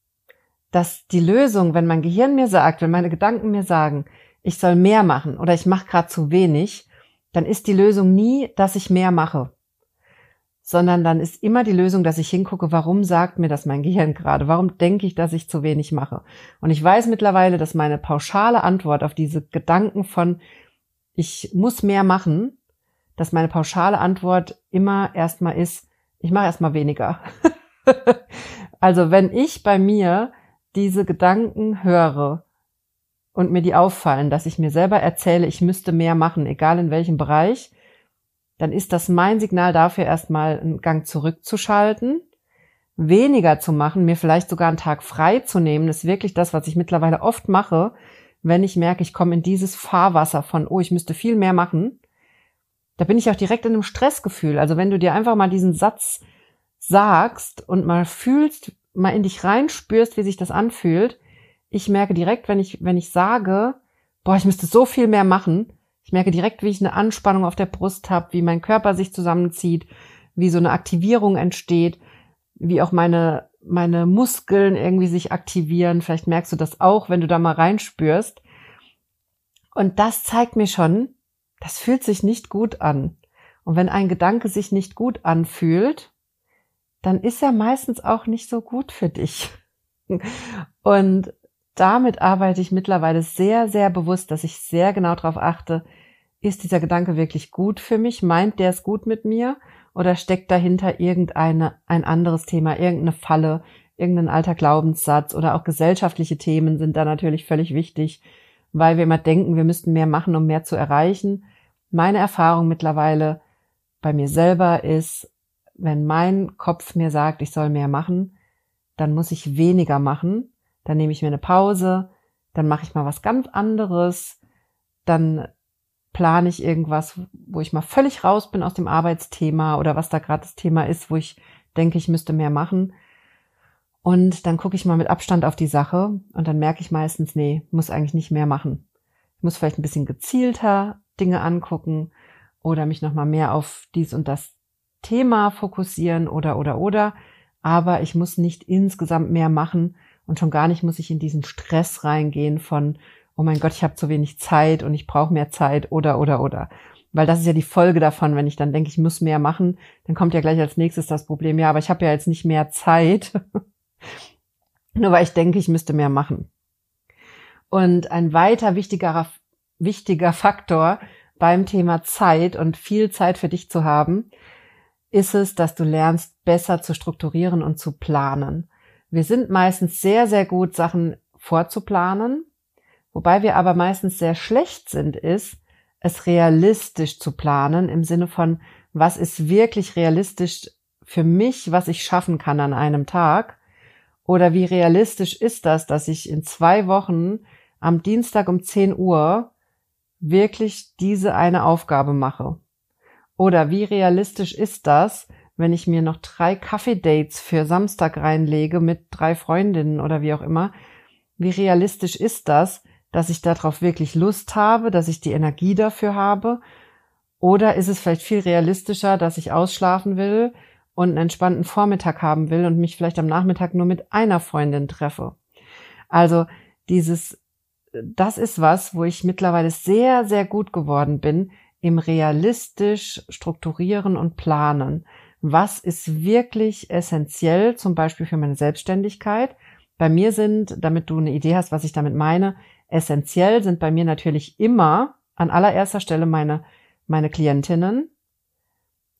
Dass die Lösung, wenn mein Gehirn mir sagt, wenn meine Gedanken mir sagen, ich soll mehr machen oder ich mache gerade zu wenig, dann ist die Lösung nie, dass ich mehr mache, sondern dann ist immer die Lösung, dass ich hingucke, warum sagt mir das mein Gehirn gerade? Warum denke ich, dass ich zu wenig mache? Und ich weiß mittlerweile, dass meine pauschale Antwort auf diese Gedanken von ich muss mehr machen, dass meine pauschale Antwort immer erstmal ist, ich mache erstmal weniger. *laughs* also wenn ich bei mir diese Gedanken höre und mir die auffallen, dass ich mir selber erzähle, ich müsste mehr machen, egal in welchem Bereich, dann ist das mein Signal dafür, erstmal einen Gang zurückzuschalten, weniger zu machen, mir vielleicht sogar einen Tag frei zu nehmen, das ist wirklich das, was ich mittlerweile oft mache, wenn ich merke, ich komme in dieses Fahrwasser von, oh, ich müsste viel mehr machen, da bin ich auch direkt in einem Stressgefühl. Also wenn du dir einfach mal diesen Satz sagst und mal fühlst, mal in dich reinspürst, wie sich das anfühlt, ich merke direkt, wenn ich, wenn ich sage, boah, ich müsste so viel mehr machen, ich merke direkt, wie ich eine Anspannung auf der Brust habe, wie mein Körper sich zusammenzieht, wie so eine Aktivierung entsteht, wie auch meine meine Muskeln irgendwie sich aktivieren. Vielleicht merkst du das auch, wenn du da mal reinspürst. Und das zeigt mir schon, das fühlt sich nicht gut an. Und wenn ein Gedanke sich nicht gut anfühlt, dann ist er meistens auch nicht so gut für dich. *laughs* Und damit arbeite ich mittlerweile sehr, sehr bewusst, dass ich sehr genau darauf achte, ist dieser Gedanke wirklich gut für mich? Meint der es gut mit mir? Oder steckt dahinter irgendeine, ein anderes Thema, irgendeine Falle, irgendein alter Glaubenssatz oder auch gesellschaftliche Themen sind da natürlich völlig wichtig, weil wir immer denken, wir müssten mehr machen, um mehr zu erreichen. Meine Erfahrung mittlerweile bei mir selber ist, wenn mein Kopf mir sagt, ich soll mehr machen, dann muss ich weniger machen. Dann nehme ich mir eine Pause, dann mache ich mal was ganz anderes, dann plane ich irgendwas, wo ich mal völlig raus bin aus dem Arbeitsthema oder was da gerade das Thema ist, wo ich denke, ich müsste mehr machen. Und dann gucke ich mal mit Abstand auf die Sache und dann merke ich meistens, nee, muss eigentlich nicht mehr machen. Ich muss vielleicht ein bisschen gezielter Dinge angucken oder mich nochmal mehr auf dies und das Thema fokussieren oder oder oder. Aber ich muss nicht insgesamt mehr machen und schon gar nicht muss ich in diesen Stress reingehen von, oh mein Gott, ich habe zu wenig Zeit und ich brauche mehr Zeit oder oder oder. Weil das ist ja die Folge davon, wenn ich dann denke, ich muss mehr machen, dann kommt ja gleich als nächstes das Problem, ja, aber ich habe ja jetzt nicht mehr Zeit, *laughs* nur weil ich denke, ich müsste mehr machen. Und ein weiter wichtiger, wichtiger Faktor beim Thema Zeit und viel Zeit für dich zu haben, ist es, dass du lernst, besser zu strukturieren und zu planen. Wir sind meistens sehr, sehr gut, Sachen vorzuplanen, Wobei wir aber meistens sehr schlecht sind, ist, es realistisch zu planen im Sinne von, was ist wirklich realistisch für mich, was ich schaffen kann an einem Tag? Oder wie realistisch ist das, dass ich in zwei Wochen am Dienstag um 10 Uhr wirklich diese eine Aufgabe mache? Oder wie realistisch ist das, wenn ich mir noch drei Kaffee-Dates für Samstag reinlege mit drei Freundinnen oder wie auch immer? Wie realistisch ist das, dass ich darauf wirklich Lust habe, dass ich die Energie dafür habe? Oder ist es vielleicht viel realistischer, dass ich ausschlafen will und einen entspannten Vormittag haben will und mich vielleicht am Nachmittag nur mit einer Freundin treffe? Also dieses, das ist was, wo ich mittlerweile sehr, sehr gut geworden bin im realistisch strukturieren und planen. Was ist wirklich essentiell, zum Beispiel für meine Selbstständigkeit? Bei mir sind, damit du eine Idee hast, was ich damit meine, Essentiell sind bei mir natürlich immer an allererster Stelle meine, meine Klientinnen,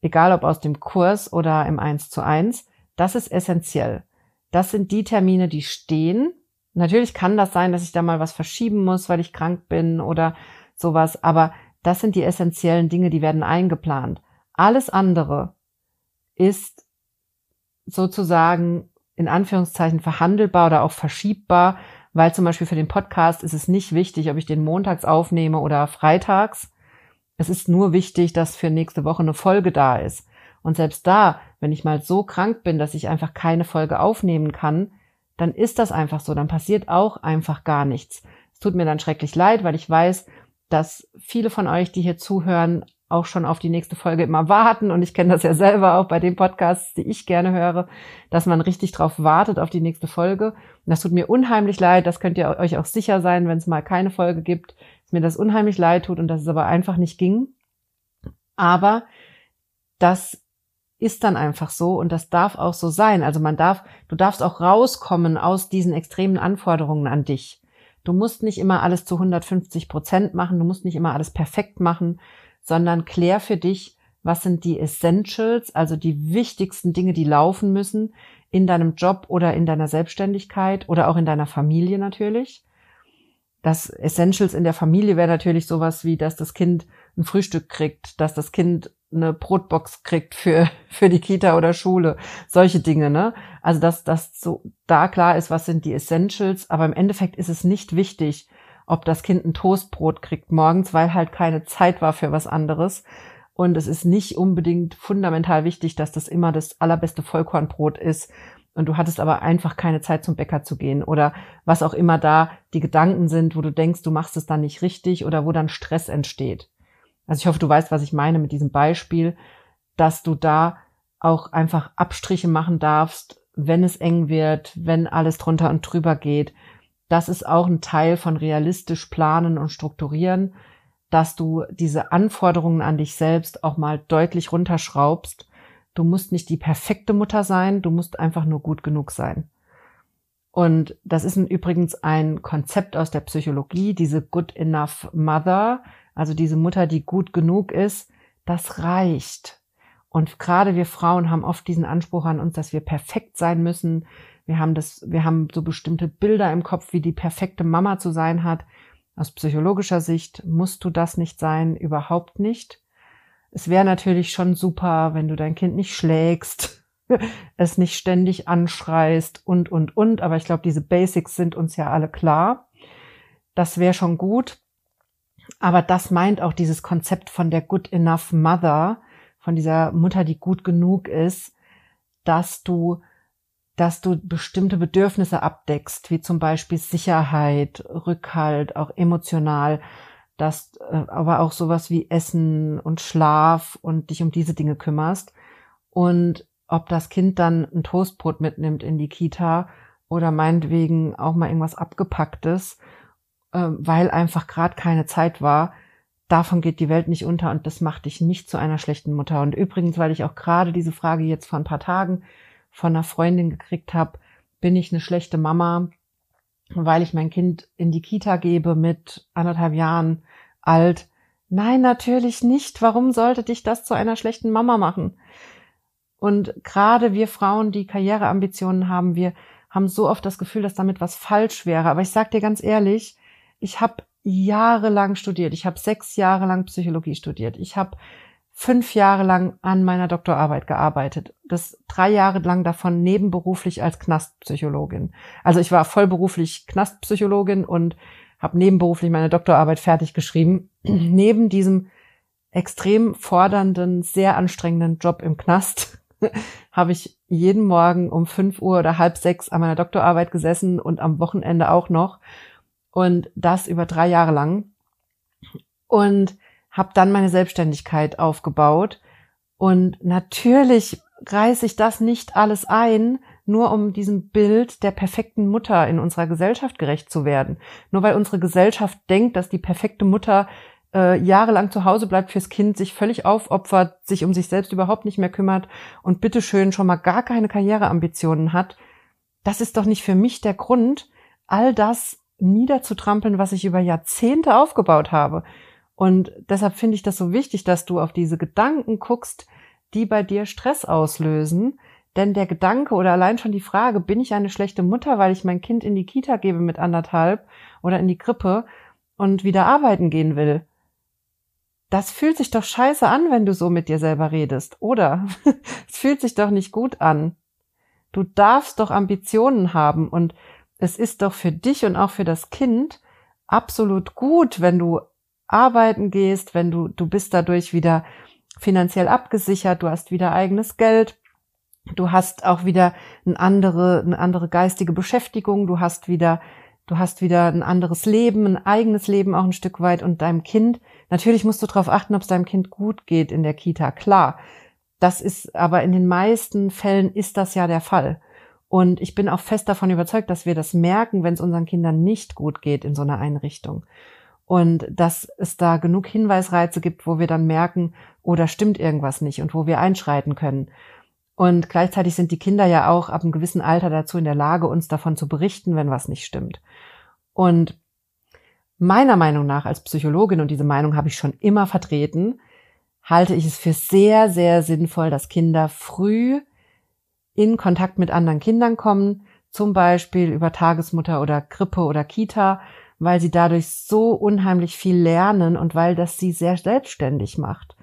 egal ob aus dem Kurs oder im 1 zu 1, das ist essentiell. Das sind die Termine, die stehen. Natürlich kann das sein, dass ich da mal was verschieben muss, weil ich krank bin oder sowas, aber das sind die essentiellen Dinge, die werden eingeplant. Alles andere ist sozusagen in Anführungszeichen verhandelbar oder auch verschiebbar, weil zum Beispiel für den Podcast ist es nicht wichtig, ob ich den montags aufnehme oder freitags. Es ist nur wichtig, dass für nächste Woche eine Folge da ist. Und selbst da, wenn ich mal so krank bin, dass ich einfach keine Folge aufnehmen kann, dann ist das einfach so, dann passiert auch einfach gar nichts. Es tut mir dann schrecklich leid, weil ich weiß, dass viele von euch, die hier zuhören, auch schon auf die nächste Folge immer warten. Und ich kenne das ja selber auch bei den Podcasts, die ich gerne höre, dass man richtig drauf wartet auf die nächste Folge. Und das tut mir unheimlich leid. Das könnt ihr euch auch sicher sein, wenn es mal keine Folge gibt, dass mir das unheimlich leid tut und dass es aber einfach nicht ging. Aber das ist dann einfach so und das darf auch so sein. Also man darf, du darfst auch rauskommen aus diesen extremen Anforderungen an dich. Du musst nicht immer alles zu 150 Prozent machen, du musst nicht immer alles perfekt machen, sondern klär für dich, was sind die Essentials, also die wichtigsten Dinge, die laufen müssen in deinem Job oder in deiner Selbstständigkeit oder auch in deiner Familie natürlich. Das Essentials in der Familie wäre natürlich sowas wie, dass das Kind ein Frühstück kriegt, dass das Kind eine Brotbox kriegt für, *laughs* für die Kita oder Schule. Solche Dinge, ne? Also, dass das so da klar ist, was sind die Essentials, aber im Endeffekt ist es nicht wichtig, ob das Kind ein Toastbrot kriegt morgens, weil halt keine Zeit war für was anderes. Und es ist nicht unbedingt fundamental wichtig, dass das immer das allerbeste Vollkornbrot ist. Und du hattest aber einfach keine Zeit zum Bäcker zu gehen oder was auch immer da die Gedanken sind, wo du denkst, du machst es dann nicht richtig oder wo dann Stress entsteht. Also ich hoffe, du weißt, was ich meine mit diesem Beispiel, dass du da auch einfach Abstriche machen darfst, wenn es eng wird, wenn alles drunter und drüber geht, das ist auch ein Teil von realistisch planen und strukturieren, dass du diese Anforderungen an dich selbst auch mal deutlich runterschraubst. Du musst nicht die perfekte Mutter sein, du musst einfach nur gut genug sein. Und das ist übrigens ein Konzept aus der Psychologie, diese Good Enough Mother, also diese Mutter, die gut genug ist, das reicht. Und gerade wir Frauen haben oft diesen Anspruch an uns, dass wir perfekt sein müssen, wir haben das, wir haben so bestimmte Bilder im Kopf, wie die perfekte Mama zu sein hat. Aus psychologischer Sicht musst du das nicht sein, überhaupt nicht. Es wäre natürlich schon super, wenn du dein Kind nicht schlägst, *laughs* es nicht ständig anschreist und, und, und. Aber ich glaube, diese Basics sind uns ja alle klar. Das wäre schon gut. Aber das meint auch dieses Konzept von der Good Enough Mother, von dieser Mutter, die gut genug ist, dass du dass du bestimmte Bedürfnisse abdeckst, wie zum Beispiel Sicherheit, Rückhalt, auch emotional, dass äh, aber auch sowas wie Essen und Schlaf und dich um diese Dinge kümmerst. Und ob das Kind dann ein Toastbrot mitnimmt in die Kita oder meinetwegen auch mal irgendwas abgepacktes, äh, weil einfach gerade keine Zeit war, davon geht die Welt nicht unter und das macht dich nicht zu einer schlechten Mutter. Und übrigens, weil ich auch gerade diese Frage jetzt vor ein paar Tagen von einer Freundin gekriegt habe, bin ich eine schlechte Mama, weil ich mein Kind in die Kita gebe mit anderthalb Jahren alt. Nein, natürlich nicht. Warum sollte dich das zu einer schlechten Mama machen? Und gerade wir Frauen, die Karriereambitionen haben, wir haben so oft das Gefühl, dass damit was falsch wäre. Aber ich sag dir ganz ehrlich, ich habe jahrelang studiert. Ich habe sechs Jahre lang Psychologie studiert. Ich habe fünf Jahre lang an meiner Doktorarbeit gearbeitet. Das drei Jahre lang davon nebenberuflich als Knastpsychologin. Also ich war vollberuflich Knastpsychologin und habe nebenberuflich meine Doktorarbeit fertig geschrieben. *clears throat* Neben diesem extrem fordernden, sehr anstrengenden Job im Knast *laughs* habe ich jeden Morgen um fünf Uhr oder halb sechs an meiner Doktorarbeit gesessen und am Wochenende auch noch. Und das über drei Jahre lang. Und habe dann meine Selbstständigkeit aufgebaut. Und natürlich reiße ich das nicht alles ein, nur um diesem Bild der perfekten Mutter in unserer Gesellschaft gerecht zu werden. Nur weil unsere Gesellschaft denkt, dass die perfekte Mutter äh, jahrelang zu Hause bleibt fürs Kind, sich völlig aufopfert, sich um sich selbst überhaupt nicht mehr kümmert und bitteschön schon mal gar keine Karriereambitionen hat, das ist doch nicht für mich der Grund, all das niederzutrampeln, was ich über Jahrzehnte aufgebaut habe. Und deshalb finde ich das so wichtig, dass du auf diese Gedanken guckst, die bei dir Stress auslösen. Denn der Gedanke oder allein schon die Frage, bin ich eine schlechte Mutter, weil ich mein Kind in die Kita gebe mit anderthalb oder in die Krippe und wieder arbeiten gehen will? Das fühlt sich doch scheiße an, wenn du so mit dir selber redest, oder? *laughs* es fühlt sich doch nicht gut an. Du darfst doch Ambitionen haben und es ist doch für dich und auch für das Kind absolut gut, wenn du arbeiten gehst, wenn du, du bist dadurch wieder finanziell abgesichert, du hast wieder eigenes Geld, du hast auch wieder eine andere, eine andere geistige Beschäftigung, du hast wieder, du hast wieder ein anderes Leben, ein eigenes Leben auch ein Stück weit und deinem Kind, natürlich musst du darauf achten, ob es deinem Kind gut geht in der Kita, klar. Das ist, aber in den meisten Fällen ist das ja der Fall. Und ich bin auch fest davon überzeugt, dass wir das merken, wenn es unseren Kindern nicht gut geht in so einer Einrichtung. Und dass es da genug Hinweisreize gibt, wo wir dann merken, oh, da stimmt irgendwas nicht und wo wir einschreiten können. Und gleichzeitig sind die Kinder ja auch ab einem gewissen Alter dazu in der Lage, uns davon zu berichten, wenn was nicht stimmt. Und meiner Meinung nach als Psychologin, und diese Meinung habe ich schon immer vertreten, halte ich es für sehr, sehr sinnvoll, dass Kinder früh in Kontakt mit anderen Kindern kommen, zum Beispiel über Tagesmutter oder Krippe oder Kita, weil sie dadurch so unheimlich viel lernen und weil das sie sehr selbstständig macht.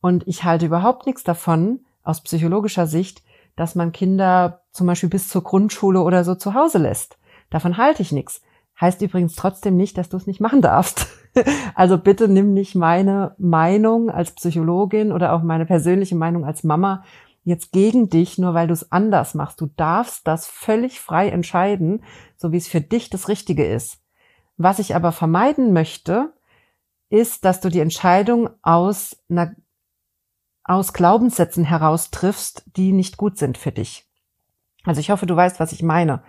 Und ich halte überhaupt nichts davon, aus psychologischer Sicht, dass man Kinder zum Beispiel bis zur Grundschule oder so zu Hause lässt. Davon halte ich nichts. Heißt übrigens trotzdem nicht, dass du es nicht machen darfst. *laughs* also bitte nimm nicht meine Meinung als Psychologin oder auch meine persönliche Meinung als Mama jetzt gegen dich, nur weil du es anders machst. Du darfst das völlig frei entscheiden, so wie es für dich das Richtige ist. Was ich aber vermeiden möchte, ist, dass du die Entscheidung aus einer, aus Glaubenssätzen heraus triffst, die nicht gut sind für dich. Also ich hoffe, du weißt, was ich meine.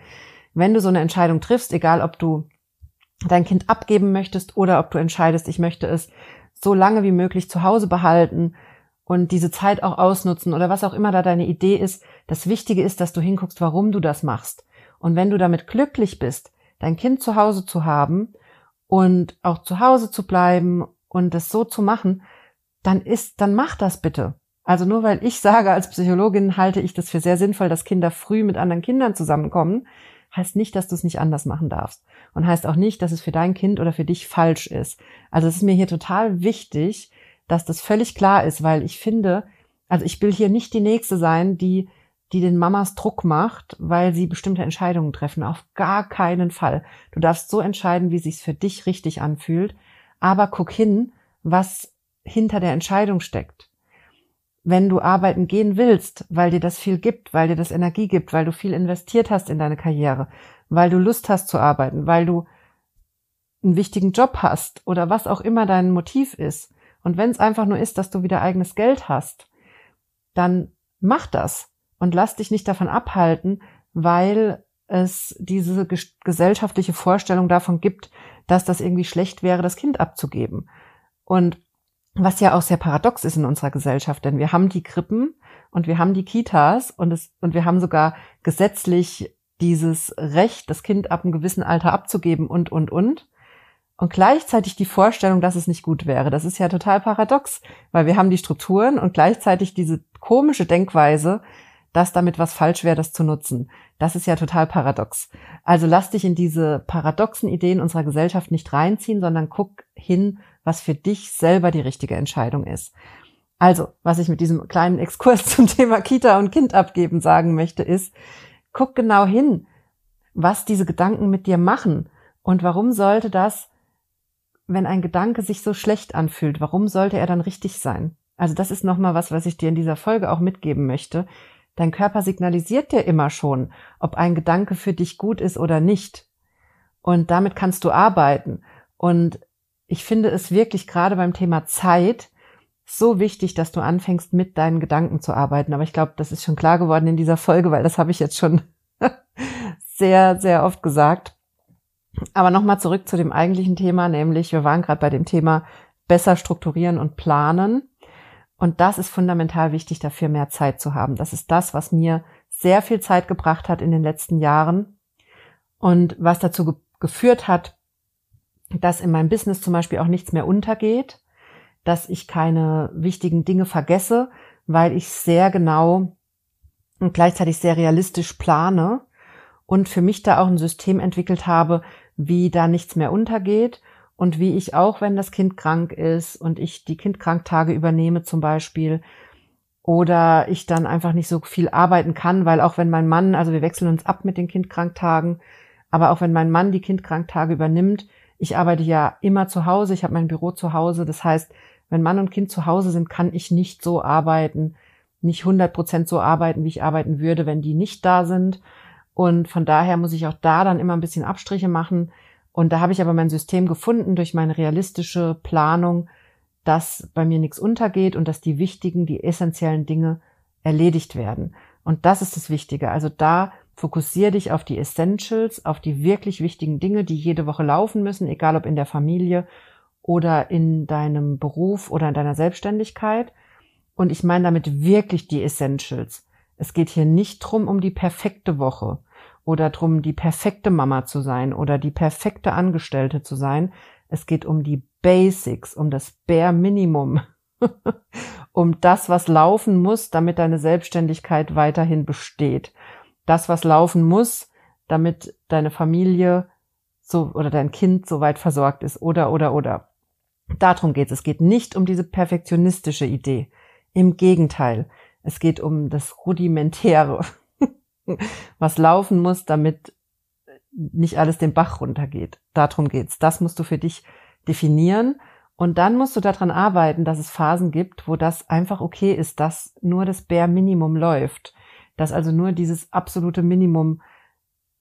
Wenn du so eine Entscheidung triffst, egal ob du dein Kind abgeben möchtest oder ob du entscheidest, ich möchte es so lange wie möglich zu Hause behalten und diese Zeit auch ausnutzen oder was auch immer da deine Idee ist, das Wichtige ist, dass du hinguckst, warum du das machst. Und wenn du damit glücklich bist, dein Kind zu Hause zu haben und auch zu Hause zu bleiben und es so zu machen, dann ist, dann mach das bitte. Also nur weil ich sage, als Psychologin halte ich das für sehr sinnvoll, dass Kinder früh mit anderen Kindern zusammenkommen, heißt nicht, dass du es nicht anders machen darfst. Und heißt auch nicht, dass es für dein Kind oder für dich falsch ist. Also es ist mir hier total wichtig, dass das völlig klar ist, weil ich finde, also ich will hier nicht die Nächste sein, die die den Mamas Druck macht, weil sie bestimmte Entscheidungen treffen. Auf gar keinen Fall. Du darfst so entscheiden, wie sich's für dich richtig anfühlt. Aber guck hin, was hinter der Entscheidung steckt. Wenn du arbeiten gehen willst, weil dir das viel gibt, weil dir das Energie gibt, weil du viel investiert hast in deine Karriere, weil du Lust hast zu arbeiten, weil du einen wichtigen Job hast oder was auch immer dein Motiv ist. Und wenn es einfach nur ist, dass du wieder eigenes Geld hast, dann mach das und lass dich nicht davon abhalten, weil es diese gesellschaftliche Vorstellung davon gibt, dass das irgendwie schlecht wäre, das Kind abzugeben. Und was ja auch sehr paradox ist in unserer Gesellschaft, denn wir haben die Krippen und wir haben die Kitas und es, und wir haben sogar gesetzlich dieses Recht, das Kind ab einem gewissen Alter abzugeben und, und, und. Und gleichzeitig die Vorstellung, dass es nicht gut wäre. Das ist ja total paradox, weil wir haben die Strukturen und gleichzeitig diese komische Denkweise, dass damit was falsch wäre, das zu nutzen. Das ist ja total paradox. Also lass dich in diese paradoxen Ideen unserer Gesellschaft nicht reinziehen, sondern guck hin, was für dich selber die richtige Entscheidung ist. Also, was ich mit diesem kleinen Exkurs *laughs* zum Thema Kita und Kind abgeben sagen möchte, ist, guck genau hin, was diese Gedanken mit dir machen und warum sollte das, wenn ein Gedanke sich so schlecht anfühlt, warum sollte er dann richtig sein? Also das ist nochmal was, was ich dir in dieser Folge auch mitgeben möchte. Dein Körper signalisiert dir immer schon, ob ein Gedanke für dich gut ist oder nicht. Und damit kannst du arbeiten. Und ich finde es wirklich gerade beim Thema Zeit so wichtig, dass du anfängst, mit deinen Gedanken zu arbeiten. Aber ich glaube, das ist schon klar geworden in dieser Folge, weil das habe ich jetzt schon *laughs* sehr, sehr oft gesagt. Aber nochmal zurück zu dem eigentlichen Thema, nämlich wir waren gerade bei dem Thema besser strukturieren und planen. Und das ist fundamental wichtig, dafür mehr Zeit zu haben. Das ist das, was mir sehr viel Zeit gebracht hat in den letzten Jahren und was dazu ge geführt hat, dass in meinem Business zum Beispiel auch nichts mehr untergeht, dass ich keine wichtigen Dinge vergesse, weil ich sehr genau und gleichzeitig sehr realistisch plane und für mich da auch ein System entwickelt habe, wie da nichts mehr untergeht und wie ich auch, wenn das Kind krank ist und ich die Kindkranktage übernehme zum Beispiel oder ich dann einfach nicht so viel arbeiten kann, weil auch wenn mein Mann, also wir wechseln uns ab mit den Kindkranktagen, aber auch wenn mein Mann die Kindkranktage übernimmt, ich arbeite ja immer zu Hause, ich habe mein Büro zu Hause, das heißt, wenn Mann und Kind zu Hause sind, kann ich nicht so arbeiten, nicht 100 Prozent so arbeiten, wie ich arbeiten würde, wenn die nicht da sind. Und von daher muss ich auch da dann immer ein bisschen Abstriche machen. Und da habe ich aber mein System gefunden durch meine realistische Planung, dass bei mir nichts untergeht und dass die wichtigen, die essentiellen Dinge erledigt werden. Und das ist das Wichtige. Also da fokussiere dich auf die Essentials, auf die wirklich wichtigen Dinge, die jede Woche laufen müssen, egal ob in der Familie oder in deinem Beruf oder in deiner Selbstständigkeit. Und ich meine damit wirklich die Essentials. Es geht hier nicht drum um die perfekte Woche oder drum, die perfekte Mama zu sein oder die perfekte Angestellte zu sein. Es geht um die Basics, um das Bare Minimum, *laughs* um das, was laufen muss, damit deine Selbstständigkeit weiterhin besteht. Das, was laufen muss, damit deine Familie so oder dein Kind so weit versorgt ist oder oder oder. Darum geht es. Es geht nicht um diese perfektionistische Idee. Im Gegenteil, es geht um das Rudimentäre, *laughs* was laufen muss, damit nicht alles den Bach runtergeht. Darum geht's. Das musst du für dich definieren. Und dann musst du daran arbeiten, dass es Phasen gibt, wo das einfach okay ist, dass nur das Bare Minimum läuft. Dass also nur dieses absolute Minimum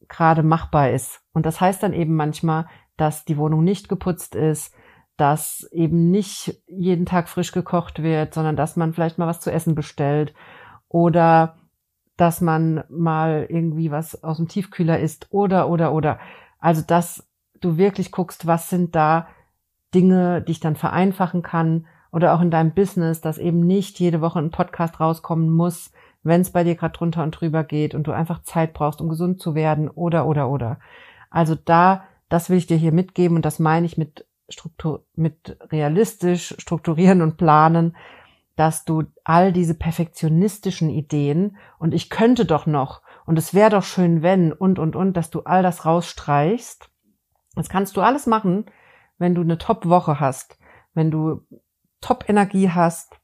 gerade machbar ist. Und das heißt dann eben manchmal, dass die Wohnung nicht geputzt ist, dass eben nicht jeden Tag frisch gekocht wird, sondern dass man vielleicht mal was zu essen bestellt oder dass man mal irgendwie was aus dem Tiefkühler isst oder, oder, oder. Also, dass du wirklich guckst, was sind da Dinge, die ich dann vereinfachen kann oder auch in deinem Business, dass eben nicht jede Woche ein Podcast rauskommen muss, wenn es bei dir gerade drunter und drüber geht und du einfach Zeit brauchst, um gesund zu werden oder, oder, oder. Also da, das will ich dir hier mitgeben und das meine ich mit Struktur, mit realistisch strukturieren und planen, dass du all diese perfektionistischen Ideen und ich könnte doch noch und es wäre doch schön, wenn und, und, und, dass du all das rausstreichst. Das kannst du alles machen, wenn du eine Top-Woche hast, wenn du Top-Energie hast,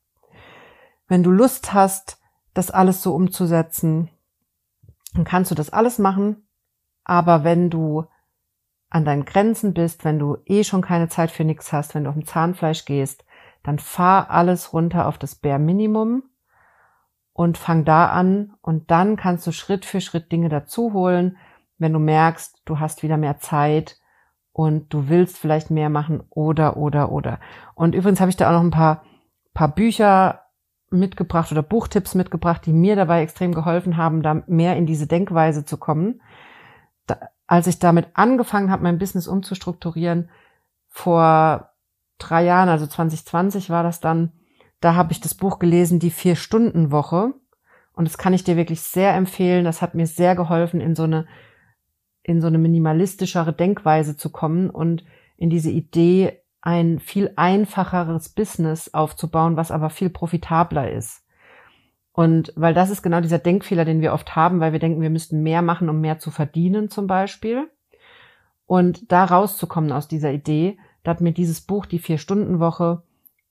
wenn du Lust hast, das alles so umzusetzen, dann kannst du das alles machen. Aber wenn du an deinen Grenzen bist, wenn du eh schon keine Zeit für nichts hast, wenn du auf dem Zahnfleisch gehst, dann fahr alles runter auf das Bare Minimum und fang da an und dann kannst du Schritt für Schritt Dinge dazu holen, wenn du merkst, du hast wieder mehr Zeit und du willst vielleicht mehr machen oder oder oder. Und übrigens habe ich da auch noch ein paar paar Bücher mitgebracht oder Buchtipps mitgebracht, die mir dabei extrem geholfen haben, da mehr in diese Denkweise zu kommen. Als ich damit angefangen habe, mein Business umzustrukturieren, vor drei Jahren, also 2020 war das dann, da habe ich das Buch gelesen, die Vier-Stunden-Woche. Und das kann ich dir wirklich sehr empfehlen. Das hat mir sehr geholfen, in so eine, in so eine minimalistischere Denkweise zu kommen und in diese Idee, ein viel einfacheres Business aufzubauen, was aber viel profitabler ist. Und weil das ist genau dieser Denkfehler, den wir oft haben, weil wir denken, wir müssten mehr machen, um mehr zu verdienen zum Beispiel. Und da rauszukommen aus dieser Idee, da hat mir dieses Buch, die Vier-Stunden-Woche,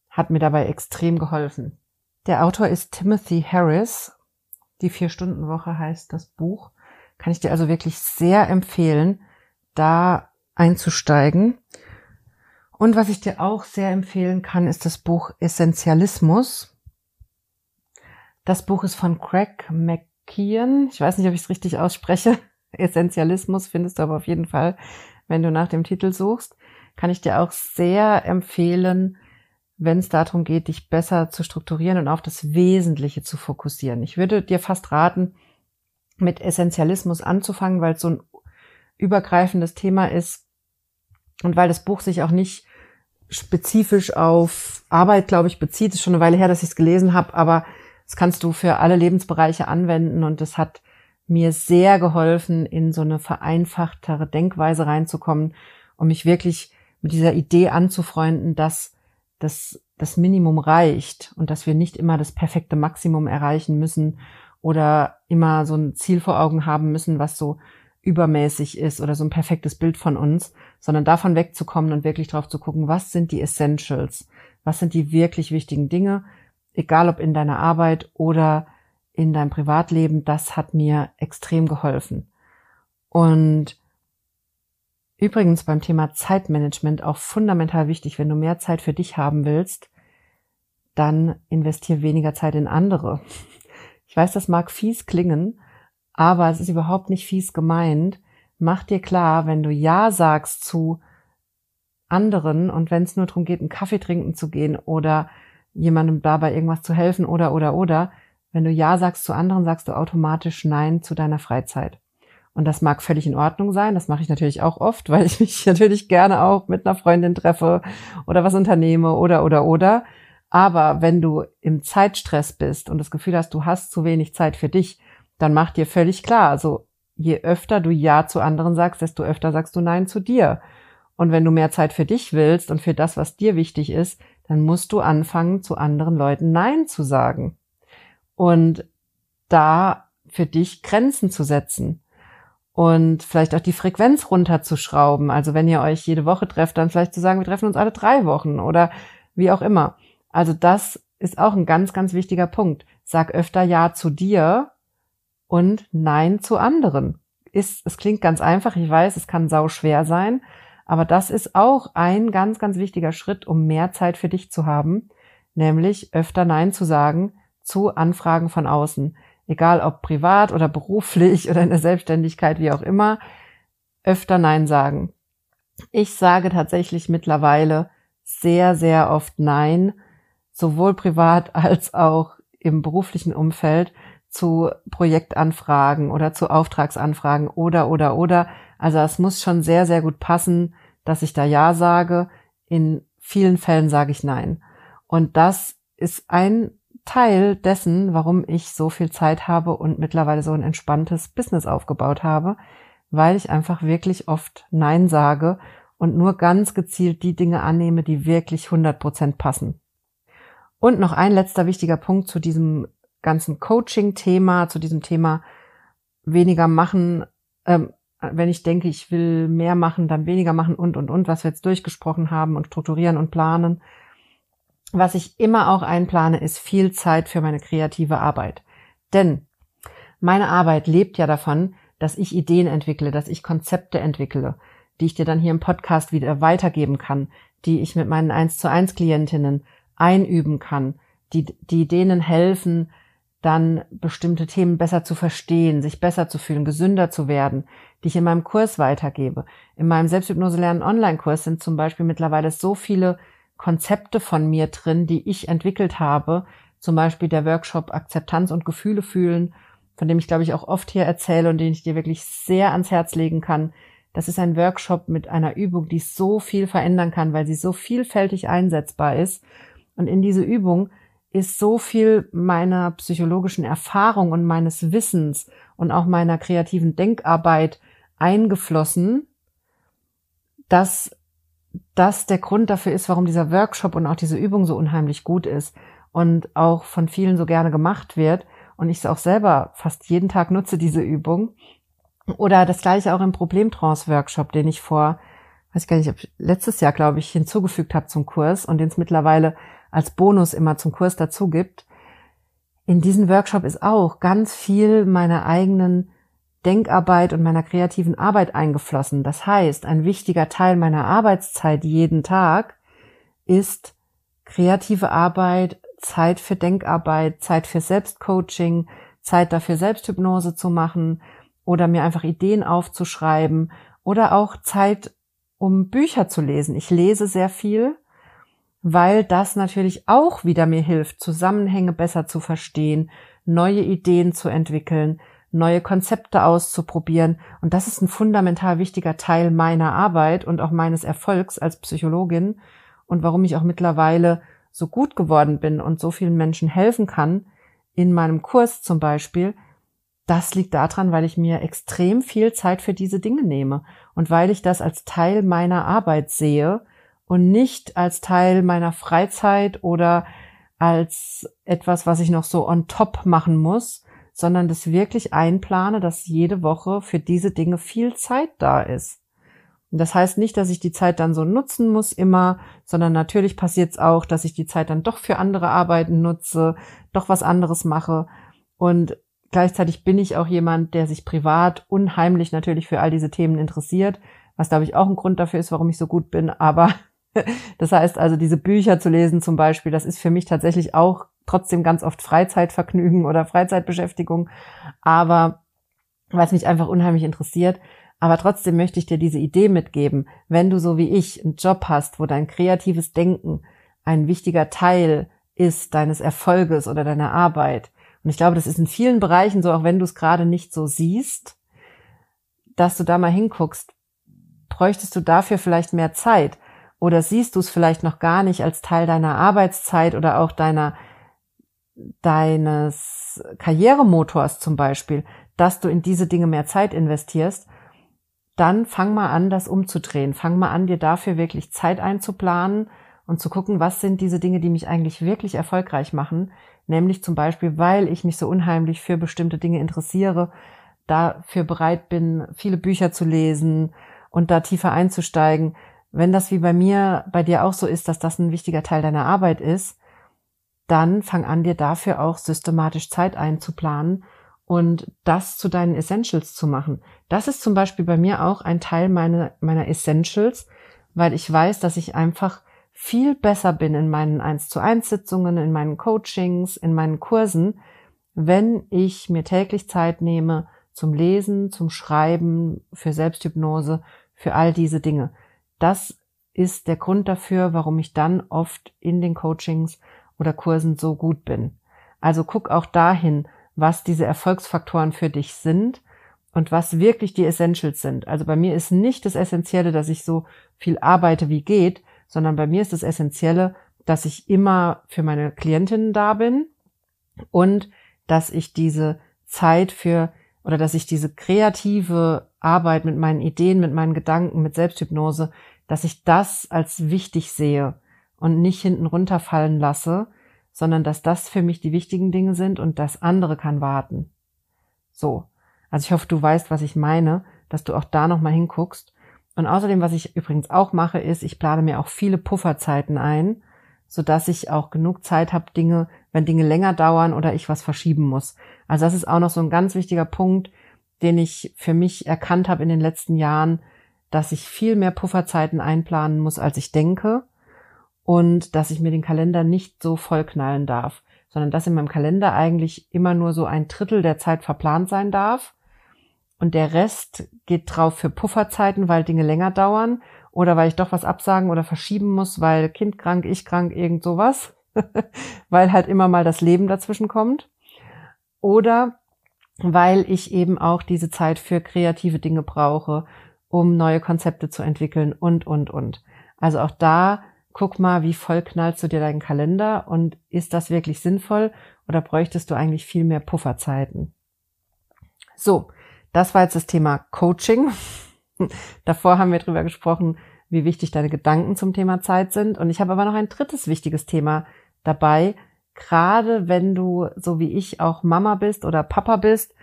hat mir dabei extrem geholfen. Der Autor ist Timothy Harris. Die Vier-Stunden-Woche heißt das Buch. Kann ich dir also wirklich sehr empfehlen, da einzusteigen. Und was ich dir auch sehr empfehlen kann, ist das Buch Essentialismus. Das Buch ist von Craig McKeon. Ich weiß nicht, ob ich es richtig ausspreche. *laughs* Essentialismus findest du aber auf jeden Fall, wenn du nach dem Titel suchst kann ich dir auch sehr empfehlen, wenn es darum geht, dich besser zu strukturieren und auf das Wesentliche zu fokussieren. Ich würde dir fast raten, mit Essentialismus anzufangen, weil es so ein übergreifendes Thema ist und weil das Buch sich auch nicht spezifisch auf Arbeit, glaube ich, bezieht. Es ist schon eine Weile her, dass ich es gelesen habe, aber das kannst du für alle Lebensbereiche anwenden und es hat mir sehr geholfen, in so eine vereinfachtere Denkweise reinzukommen, um mich wirklich mit dieser Idee anzufreunden, dass das, das Minimum reicht und dass wir nicht immer das perfekte Maximum erreichen müssen oder immer so ein Ziel vor Augen haben müssen, was so übermäßig ist oder so ein perfektes Bild von uns, sondern davon wegzukommen und wirklich drauf zu gucken, was sind die Essentials, was sind die wirklich wichtigen Dinge, egal ob in deiner Arbeit oder in deinem Privatleben, das hat mir extrem geholfen. Und übrigens beim Thema Zeitmanagement auch fundamental wichtig, wenn du mehr Zeit für dich haben willst, dann investier weniger Zeit in andere. Ich weiß, das mag fies klingen, aber es ist überhaupt nicht fies gemeint. Mach dir klar, wenn du Ja sagst zu anderen und wenn es nur darum geht, einen Kaffee trinken zu gehen oder jemandem dabei irgendwas zu helfen oder oder oder, wenn du Ja sagst zu anderen, sagst du automatisch Nein zu deiner Freizeit. Und das mag völlig in Ordnung sein. Das mache ich natürlich auch oft, *laughs* weil ich mich natürlich gerne auch mit einer Freundin treffe oder was unternehme oder oder oder. Aber wenn du im Zeitstress bist und das Gefühl hast, du hast zu wenig Zeit für dich, dann mach dir völlig klar, also je öfter du Ja zu anderen sagst, desto öfter sagst du Nein zu dir. Und wenn du mehr Zeit für dich willst und für das, was dir wichtig ist, dann musst du anfangen, zu anderen Leuten Nein zu sagen. Und da für dich Grenzen zu setzen und vielleicht auch die Frequenz runterzuschrauben. Also wenn ihr euch jede Woche trefft, dann vielleicht zu sagen, wir treffen uns alle drei Wochen oder wie auch immer. Also das ist auch ein ganz, ganz wichtiger Punkt. Sag öfter Ja zu dir und Nein zu anderen. Ist, es klingt ganz einfach, ich weiß, es kann sau schwer sein, aber das ist auch ein ganz, ganz wichtiger Schritt, um mehr Zeit für dich zu haben, nämlich öfter Nein zu sagen zu Anfragen von außen. Egal ob privat oder beruflich oder in der Selbstständigkeit, wie auch immer, öfter Nein sagen. Ich sage tatsächlich mittlerweile sehr, sehr oft Nein, sowohl privat *laughs* als auch im beruflichen Umfeld zu Projektanfragen oder zu Auftragsanfragen oder, oder, oder. Also es muss schon sehr, sehr gut passen, dass ich da Ja sage. In vielen Fällen sage ich Nein. Und das ist ein Teil dessen, warum ich so viel Zeit habe und mittlerweile so ein entspanntes Business aufgebaut habe, weil ich einfach wirklich oft Nein sage und nur ganz gezielt die Dinge annehme, die wirklich 100 Prozent passen. Und noch ein letzter wichtiger Punkt zu diesem ganzen Coaching-Thema, zu diesem Thema weniger machen, ähm, wenn ich denke, ich will mehr machen, dann weniger machen und, und, und, was wir jetzt durchgesprochen haben und strukturieren und planen. Was ich immer auch einplane, ist viel Zeit für meine kreative Arbeit. Denn meine Arbeit lebt ja davon, dass ich Ideen entwickle, dass ich Konzepte entwickle, die ich dir dann hier im Podcast wieder weitergeben kann, die ich mit meinen 1 zu 1 Klientinnen einüben kann, die, die denen helfen, dann bestimmte Themen besser zu verstehen, sich besser zu fühlen, gesünder zu werden, die ich in meinem Kurs weitergebe. In meinem Selbsthypnose lernen Online-Kurs sind zum Beispiel mittlerweile so viele Konzepte von mir drin, die ich entwickelt habe. Zum Beispiel der Workshop Akzeptanz und Gefühle fühlen, von dem ich glaube ich auch oft hier erzähle und den ich dir wirklich sehr ans Herz legen kann. Das ist ein Workshop mit einer Übung, die so viel verändern kann, weil sie so vielfältig einsetzbar ist. Und in diese Übung ist so viel meiner psychologischen Erfahrung und meines Wissens und auch meiner kreativen Denkarbeit eingeflossen, dass das der Grund dafür ist, warum dieser Workshop und auch diese Übung so unheimlich gut ist und auch von vielen so gerne gemacht wird und ich es auch selber fast jeden Tag nutze, diese Übung. Oder das gleiche auch im Problemtrance-Workshop, den ich vor, weiß ich gar nicht, letztes Jahr, glaube ich, hinzugefügt habe zum Kurs und den es mittlerweile als Bonus immer zum Kurs dazu gibt. In diesem Workshop ist auch ganz viel meiner eigenen Denkarbeit und meiner kreativen Arbeit eingeflossen. Das heißt, ein wichtiger Teil meiner Arbeitszeit jeden Tag ist kreative Arbeit, Zeit für Denkarbeit, Zeit für Selbstcoaching, Zeit dafür Selbsthypnose zu machen oder mir einfach Ideen aufzuschreiben oder auch Zeit, um Bücher zu lesen. Ich lese sehr viel weil das natürlich auch wieder mir hilft, Zusammenhänge besser zu verstehen, neue Ideen zu entwickeln, neue Konzepte auszuprobieren. Und das ist ein fundamental wichtiger Teil meiner Arbeit und auch meines Erfolgs als Psychologin und warum ich auch mittlerweile so gut geworden bin und so vielen Menschen helfen kann, in meinem Kurs zum Beispiel, das liegt daran, weil ich mir extrem viel Zeit für diese Dinge nehme und weil ich das als Teil meiner Arbeit sehe und nicht als Teil meiner Freizeit oder als etwas, was ich noch so on top machen muss, sondern das wirklich einplane, dass jede Woche für diese Dinge viel Zeit da ist. Und das heißt nicht, dass ich die Zeit dann so nutzen muss immer, sondern natürlich passiert es auch, dass ich die Zeit dann doch für andere Arbeiten nutze, doch was anderes mache. Und gleichzeitig bin ich auch jemand, der sich privat unheimlich natürlich für all diese Themen interessiert, was glaube ich auch ein Grund dafür ist, warum ich so gut bin. Aber *laughs* das heißt also, diese Bücher zu lesen zum Beispiel, das ist für mich tatsächlich auch trotzdem ganz oft Freizeitvergnügen oder Freizeitbeschäftigung. Aber was mich einfach unheimlich interessiert. Aber trotzdem möchte ich dir diese Idee mitgeben, wenn du so wie ich einen Job hast, wo dein kreatives Denken ein wichtiger Teil ist deines Erfolges oder deiner Arbeit. Und ich glaube, das ist in vielen Bereichen so, auch wenn du es gerade nicht so siehst, dass du da mal hinguckst, bräuchtest du dafür vielleicht mehr Zeit oder siehst du es vielleicht noch gar nicht als Teil deiner Arbeitszeit oder auch deiner deines Karrieremotors zum Beispiel, dass du in diese Dinge mehr Zeit investierst, dann fang mal an, das umzudrehen. Fang mal an, dir dafür wirklich Zeit einzuplanen und zu gucken, was sind diese Dinge, die mich eigentlich wirklich erfolgreich machen. Nämlich zum Beispiel, weil ich mich so unheimlich für bestimmte Dinge interessiere, dafür bereit bin, viele Bücher zu lesen und da tiefer einzusteigen. Wenn das wie bei mir, bei dir auch so ist, dass das ein wichtiger Teil deiner Arbeit ist, dann fang an, dir dafür auch systematisch Zeit einzuplanen und das zu deinen Essentials zu machen. Das ist zum Beispiel bei mir auch ein Teil meiner, meiner Essentials, weil ich weiß, dass ich einfach viel besser bin in meinen 1 zu 1 Sitzungen, in meinen Coachings, in meinen Kursen, wenn ich mir täglich Zeit nehme zum Lesen, zum Schreiben, für Selbsthypnose, für all diese Dinge. Das ist der Grund dafür, warum ich dann oft in den Coachings oder Kursen so gut bin. Also guck auch dahin, was diese Erfolgsfaktoren für dich sind und was wirklich die Essentials sind. Also bei mir ist nicht das Essentielle, dass ich so viel arbeite, wie geht, sondern bei mir ist das Essentielle, dass ich immer für meine Klientinnen da bin und dass ich diese Zeit für oder dass ich diese kreative Arbeit mit meinen Ideen, mit meinen Gedanken, mit Selbsthypnose, dass ich das als wichtig sehe und nicht hinten runterfallen lasse, sondern dass das für mich die wichtigen Dinge sind und das andere kann warten. So. Also ich hoffe, du weißt, was ich meine, dass du auch da nochmal hinguckst. Und außerdem, was ich übrigens auch mache, ist, ich plane mir auch viele Pufferzeiten ein, so dass ich auch genug Zeit habe, Dinge, wenn Dinge länger dauern oder ich was verschieben muss. Also das ist auch noch so ein ganz wichtiger Punkt, den ich für mich erkannt habe in den letzten Jahren, dass ich viel mehr Pufferzeiten einplanen muss, als ich denke und dass ich mir den Kalender nicht so vollknallen darf, sondern dass in meinem Kalender eigentlich immer nur so ein Drittel der Zeit verplant sein darf und der Rest geht drauf für Pufferzeiten, weil Dinge länger dauern oder weil ich doch was absagen oder verschieben muss, weil Kind krank, ich krank, irgend sowas, *laughs* weil halt immer mal das Leben dazwischen kommt oder weil ich eben auch diese Zeit für kreative Dinge brauche, um neue Konzepte zu entwickeln und, und, und. Also auch da guck mal, wie voll knallst du dir deinen Kalender und ist das wirklich sinnvoll oder bräuchtest du eigentlich viel mehr Pufferzeiten? So, das war jetzt das Thema Coaching. *laughs* Davor haben wir drüber gesprochen, wie wichtig deine Gedanken zum Thema Zeit sind. Und ich habe aber noch ein drittes wichtiges Thema dabei. Gerade wenn du, so wie ich, auch Mama bist oder Papa bist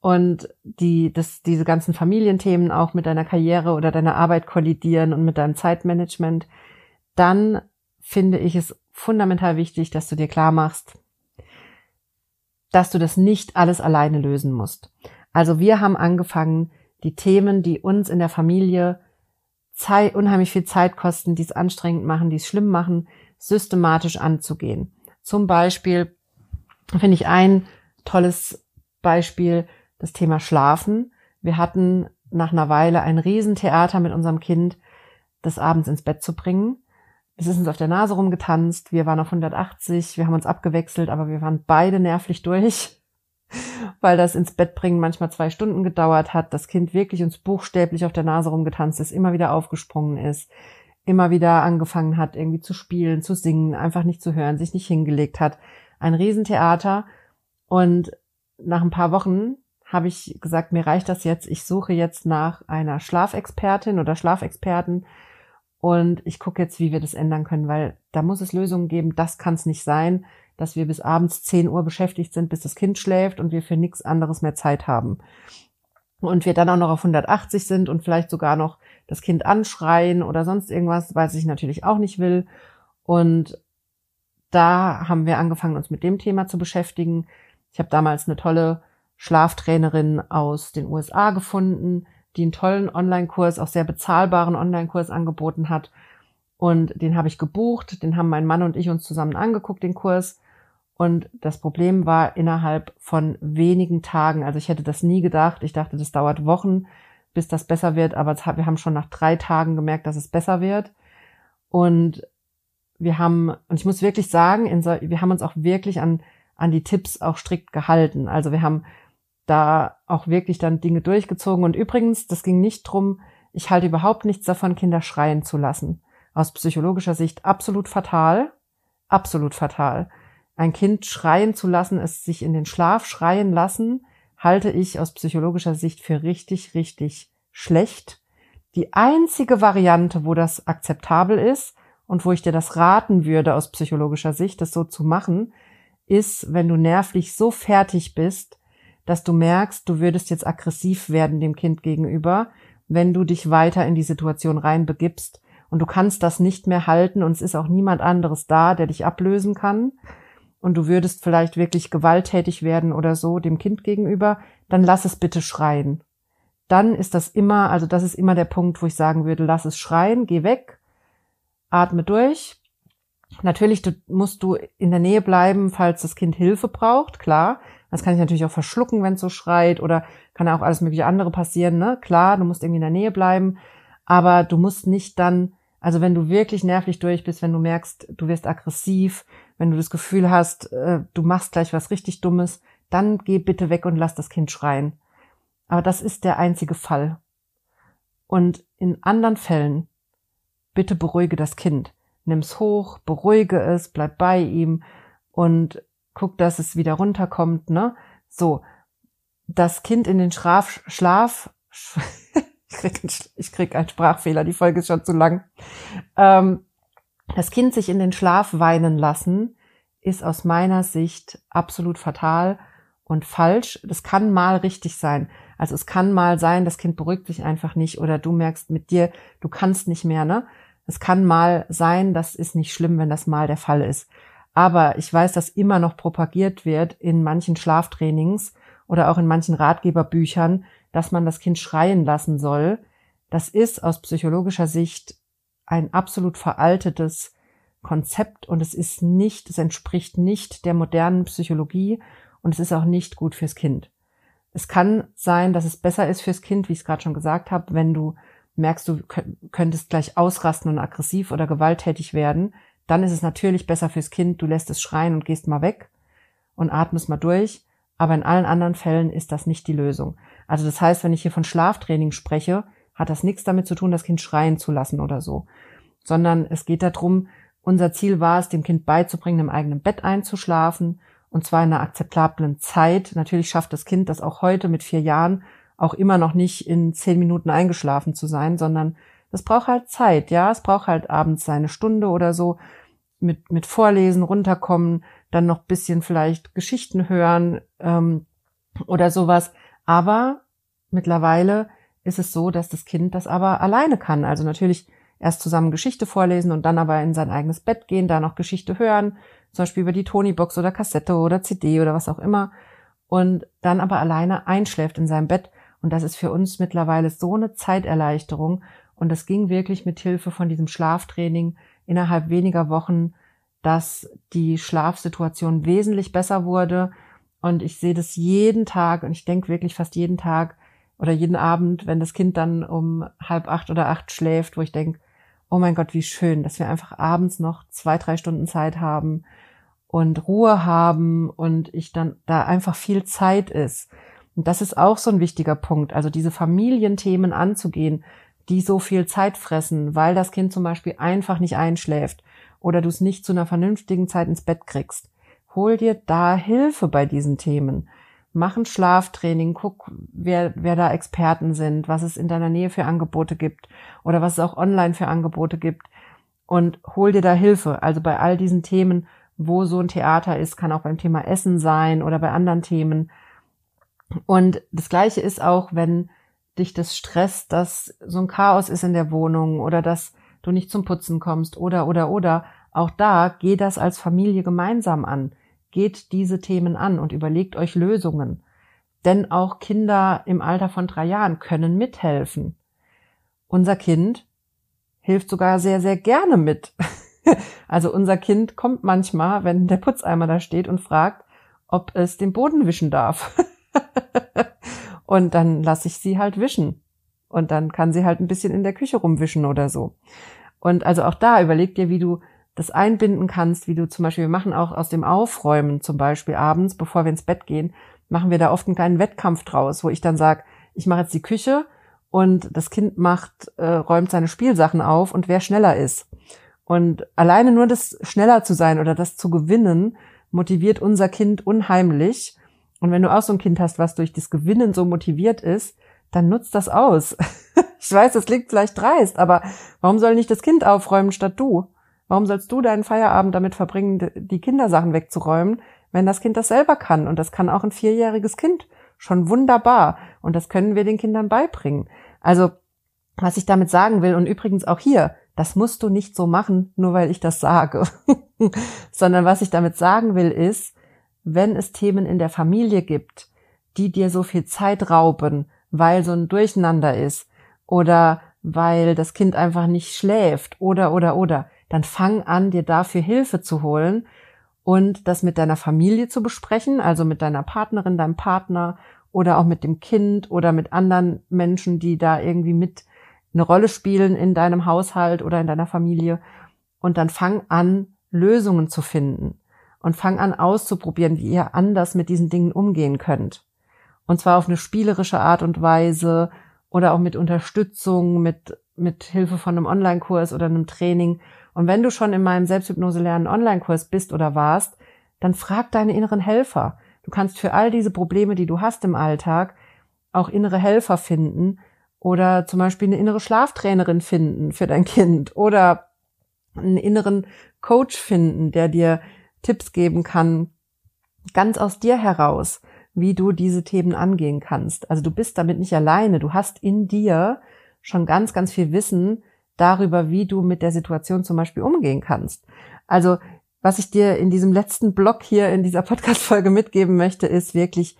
und die, das, diese ganzen Familienthemen auch mit deiner Karriere oder deiner Arbeit kollidieren und mit deinem Zeitmanagement, dann finde ich es fundamental wichtig, dass du dir klar machst, dass du das nicht alles alleine lösen musst. Also wir haben angefangen, die Themen, die uns in der Familie unheimlich viel Zeit kosten, die es anstrengend machen, die es schlimm machen, systematisch anzugehen. Zum Beispiel finde ich ein tolles Beispiel das Thema Schlafen. Wir hatten nach einer Weile ein Riesentheater mit unserem Kind, das abends ins Bett zu bringen. Es ist uns auf der Nase rumgetanzt, wir waren auf 180, wir haben uns abgewechselt, aber wir waren beide nervlich durch, *laughs* weil das ins Bett bringen manchmal zwei Stunden gedauert hat, das Kind wirklich uns buchstäblich auf der Nase rumgetanzt ist, immer wieder aufgesprungen ist, immer wieder angefangen hat, irgendwie zu spielen, zu singen, einfach nicht zu hören, sich nicht hingelegt hat. Ein Riesentheater. Und nach ein paar Wochen habe ich gesagt, mir reicht das jetzt. Ich suche jetzt nach einer Schlafexpertin oder Schlafexperten, Und ich gucke jetzt, wie wir das ändern können, weil da muss es Lösungen geben. Das kann es nicht sein, dass wir bis abends 10 Uhr beschäftigt sind, bis das Kind schläft und wir für nichts anderes mehr Zeit haben. Und wir dann auch noch auf 180 sind und vielleicht sogar noch das Kind anschreien oder sonst irgendwas, weil ich natürlich auch nicht will. Und da haben wir angefangen, uns mit dem Thema zu beschäftigen. Ich habe damals eine tolle Schlaftrainerin aus den USA gefunden, die einen tollen Online-Kurs, auch sehr bezahlbaren Online-Kurs angeboten hat. Und den habe ich gebucht, den haben mein Mann und ich uns zusammen angeguckt, den Kurs. Und das Problem war innerhalb von wenigen Tagen, also ich hätte das nie gedacht, ich dachte, das dauert Wochen, bis das besser wird, aber wir haben schon nach drei Tagen gemerkt, dass es besser wird. Und wir haben, und ich muss wirklich sagen, wir haben uns auch wirklich an, an die Tipps auch strikt gehalten. Also wir haben da auch wirklich dann Dinge durchgezogen. Und übrigens, das ging nicht drum, ich halte überhaupt nichts davon, Kinder schreien zu lassen. Aus psychologischer Sicht absolut fatal. Absolut fatal. Ein Kind schreien zu lassen, es sich in den Schlaf schreien lassen, halte ich aus psychologischer Sicht für richtig, richtig schlecht. Die einzige Variante, wo das akzeptabel ist und wo ich dir das raten würde aus psychologischer Sicht, das so zu machen, ist, wenn du nervlich so fertig bist, dass du merkst, du würdest jetzt aggressiv werden dem Kind gegenüber, wenn du dich weiter in die Situation reinbegibst und du kannst das nicht mehr halten und es ist auch niemand anderes da, der dich ablösen kann und du würdest vielleicht wirklich gewalttätig werden oder so dem Kind gegenüber, dann lass es bitte schreien. Dann ist das immer, also das ist immer der Punkt, wo ich sagen würde, lass es schreien, geh weg, atme durch. Natürlich musst du in der Nähe bleiben, falls das Kind Hilfe braucht, klar. Das kann ich natürlich auch verschlucken, wenn es so schreit oder kann auch alles mögliche andere passieren, ne? Klar, du musst irgendwie in der Nähe bleiben, aber du musst nicht dann, also wenn du wirklich nervlich durch bist, wenn du merkst, du wirst aggressiv, wenn du das Gefühl hast, äh, du machst gleich was richtig Dummes, dann geh bitte weg und lass das Kind schreien. Aber das ist der einzige Fall. Und in anderen Fällen, bitte beruhige das Kind. Nimm's hoch, beruhige es, bleib bei ihm und guck, dass es wieder runterkommt, ne? So. Das Kind in den Schlaf, Schlaf, *laughs* ich krieg, ich krieg einen Sprachfehler, die Folge ist schon zu lang. Ähm, das Kind sich in den Schlaf weinen lassen, ist aus meiner Sicht absolut fatal und falsch. Das kann mal richtig sein. Also es kann mal sein, das Kind beruhigt sich einfach nicht oder du merkst mit dir, du kannst nicht mehr, ne? Es kann mal sein, das ist nicht schlimm, wenn das mal der Fall ist. Aber ich weiß, dass immer noch propagiert wird in manchen Schlaftrainings oder auch in manchen Ratgeberbüchern, dass man das Kind schreien lassen soll. Das ist aus psychologischer Sicht ein absolut veraltetes Konzept und es ist nicht, es entspricht nicht der modernen Psychologie und es ist auch nicht gut fürs Kind. Es kann sein, dass es besser ist fürs Kind, wie ich es gerade schon gesagt habe, wenn du merkst, du könntest gleich ausrasten und aggressiv oder gewalttätig werden, dann ist es natürlich besser fürs Kind, du lässt es schreien und gehst mal weg und atmest mal durch. Aber in allen anderen Fällen ist das nicht die Lösung. Also das heißt, wenn ich hier von Schlaftraining spreche, hat das nichts damit zu tun, das Kind schreien zu lassen oder so. Sondern es geht darum, unser Ziel war es, dem Kind beizubringen, im eigenen Bett einzuschlafen und zwar in einer akzeptablen Zeit. Natürlich schafft das Kind das auch heute mit vier Jahren auch immer noch nicht in zehn Minuten eingeschlafen zu sein, sondern das braucht halt Zeit, ja. Es braucht halt abends seine Stunde oder so mit, mit Vorlesen runterkommen, dann noch bisschen vielleicht Geschichten hören ähm, oder sowas. Aber mittlerweile ist es so, dass das Kind das aber alleine kann. Also natürlich erst zusammen Geschichte vorlesen und dann aber in sein eigenes Bett gehen, da noch Geschichte hören, zum Beispiel über die Tonybox oder Kassette oder CD oder was auch immer. Und dann aber alleine einschläft in seinem Bett. Und das ist für uns mittlerweile so eine Zeiterleichterung. Und das ging wirklich mit Hilfe von diesem Schlaftraining innerhalb weniger Wochen, dass die Schlafsituation wesentlich besser wurde. Und ich sehe das jeden Tag und ich denke wirklich fast jeden Tag oder jeden Abend, wenn das Kind dann um halb acht oder acht schläft, wo ich denke, oh mein Gott, wie schön, dass wir einfach abends noch zwei, drei Stunden Zeit haben und Ruhe haben und ich dann da einfach viel Zeit ist. Und das ist auch so ein wichtiger Punkt. Also diese Familienthemen anzugehen, die so viel Zeit fressen, weil das Kind zum Beispiel einfach nicht einschläft oder du es nicht zu einer vernünftigen Zeit ins Bett kriegst. Hol dir da Hilfe bei diesen Themen. mach ein Schlaftraining, guck, wer, wer da Experten sind, was es in deiner Nähe für Angebote gibt oder was es auch online für Angebote gibt und hol dir da Hilfe. Also bei all diesen Themen, wo so ein Theater ist, kann auch beim Thema Essen sein oder bei anderen Themen. Und das Gleiche ist auch, wenn dich das stresst, dass so ein Chaos ist in der Wohnung oder dass du nicht zum Putzen kommst oder, oder, oder. Auch da geh das als Familie gemeinsam an. Geht diese Themen an und überlegt euch Lösungen. Denn auch Kinder im Alter von drei Jahren können mithelfen. Unser Kind hilft sogar sehr, sehr gerne mit. *laughs* also unser Kind kommt manchmal, wenn der Putzeimer da steht und fragt, ob es den Boden wischen darf. *laughs* und dann lasse ich sie halt wischen. Und dann kann sie halt ein bisschen in der Küche rumwischen oder so. Und also auch da überleg dir, wie du das einbinden kannst, wie du zum Beispiel, wir machen auch aus dem Aufräumen zum Beispiel abends, bevor wir ins Bett gehen, machen wir da oft einen kleinen Wettkampf draus, wo ich dann sage, ich mache jetzt die Küche und das Kind macht, äh, räumt seine Spielsachen auf und wer schneller ist. Und alleine nur das schneller zu sein oder das zu gewinnen, motiviert unser Kind unheimlich. Und wenn du auch so ein Kind hast, was durch das Gewinnen so motiviert ist, dann nutzt das aus. *laughs* ich weiß, das klingt vielleicht dreist, aber warum soll nicht das Kind aufräumen statt du? Warum sollst du deinen Feierabend damit verbringen, die Kindersachen wegzuräumen, wenn das Kind das selber kann? Und das kann auch ein vierjähriges Kind schon wunderbar. Und das können wir den Kindern beibringen. Also, was ich damit sagen will, und übrigens auch hier, das musst du nicht so machen, nur weil ich das sage. *laughs* Sondern was ich damit sagen will, ist, wenn es Themen in der Familie gibt, die dir so viel Zeit rauben, weil so ein Durcheinander ist oder weil das Kind einfach nicht schläft oder oder oder, dann fang an, dir dafür Hilfe zu holen und das mit deiner Familie zu besprechen, also mit deiner Partnerin, deinem Partner oder auch mit dem Kind oder mit anderen Menschen, die da irgendwie mit eine Rolle spielen in deinem Haushalt oder in deiner Familie. Und dann fang an, Lösungen zu finden und fang an auszuprobieren, wie ihr anders mit diesen Dingen umgehen könnt. Und zwar auf eine spielerische Art und Weise oder auch mit Unterstützung, mit, mit Hilfe von einem Online-Kurs oder einem Training und wenn du schon in meinem Selbsthypnose lernen Online-Kurs bist oder warst, dann frag deine inneren Helfer. Du kannst für all diese Probleme, die du hast im Alltag, auch innere Helfer finden oder zum Beispiel eine innere Schlaftrainerin finden für dein Kind oder einen inneren Coach finden, der dir Tipps geben kann, ganz aus dir heraus, wie du diese Themen angehen kannst. Also du bist damit nicht alleine. Du hast in dir schon ganz, ganz viel Wissen, darüber, wie du mit der Situation zum Beispiel umgehen kannst. Also was ich dir in diesem letzten Block hier in dieser Podcast-Folge mitgeben möchte, ist wirklich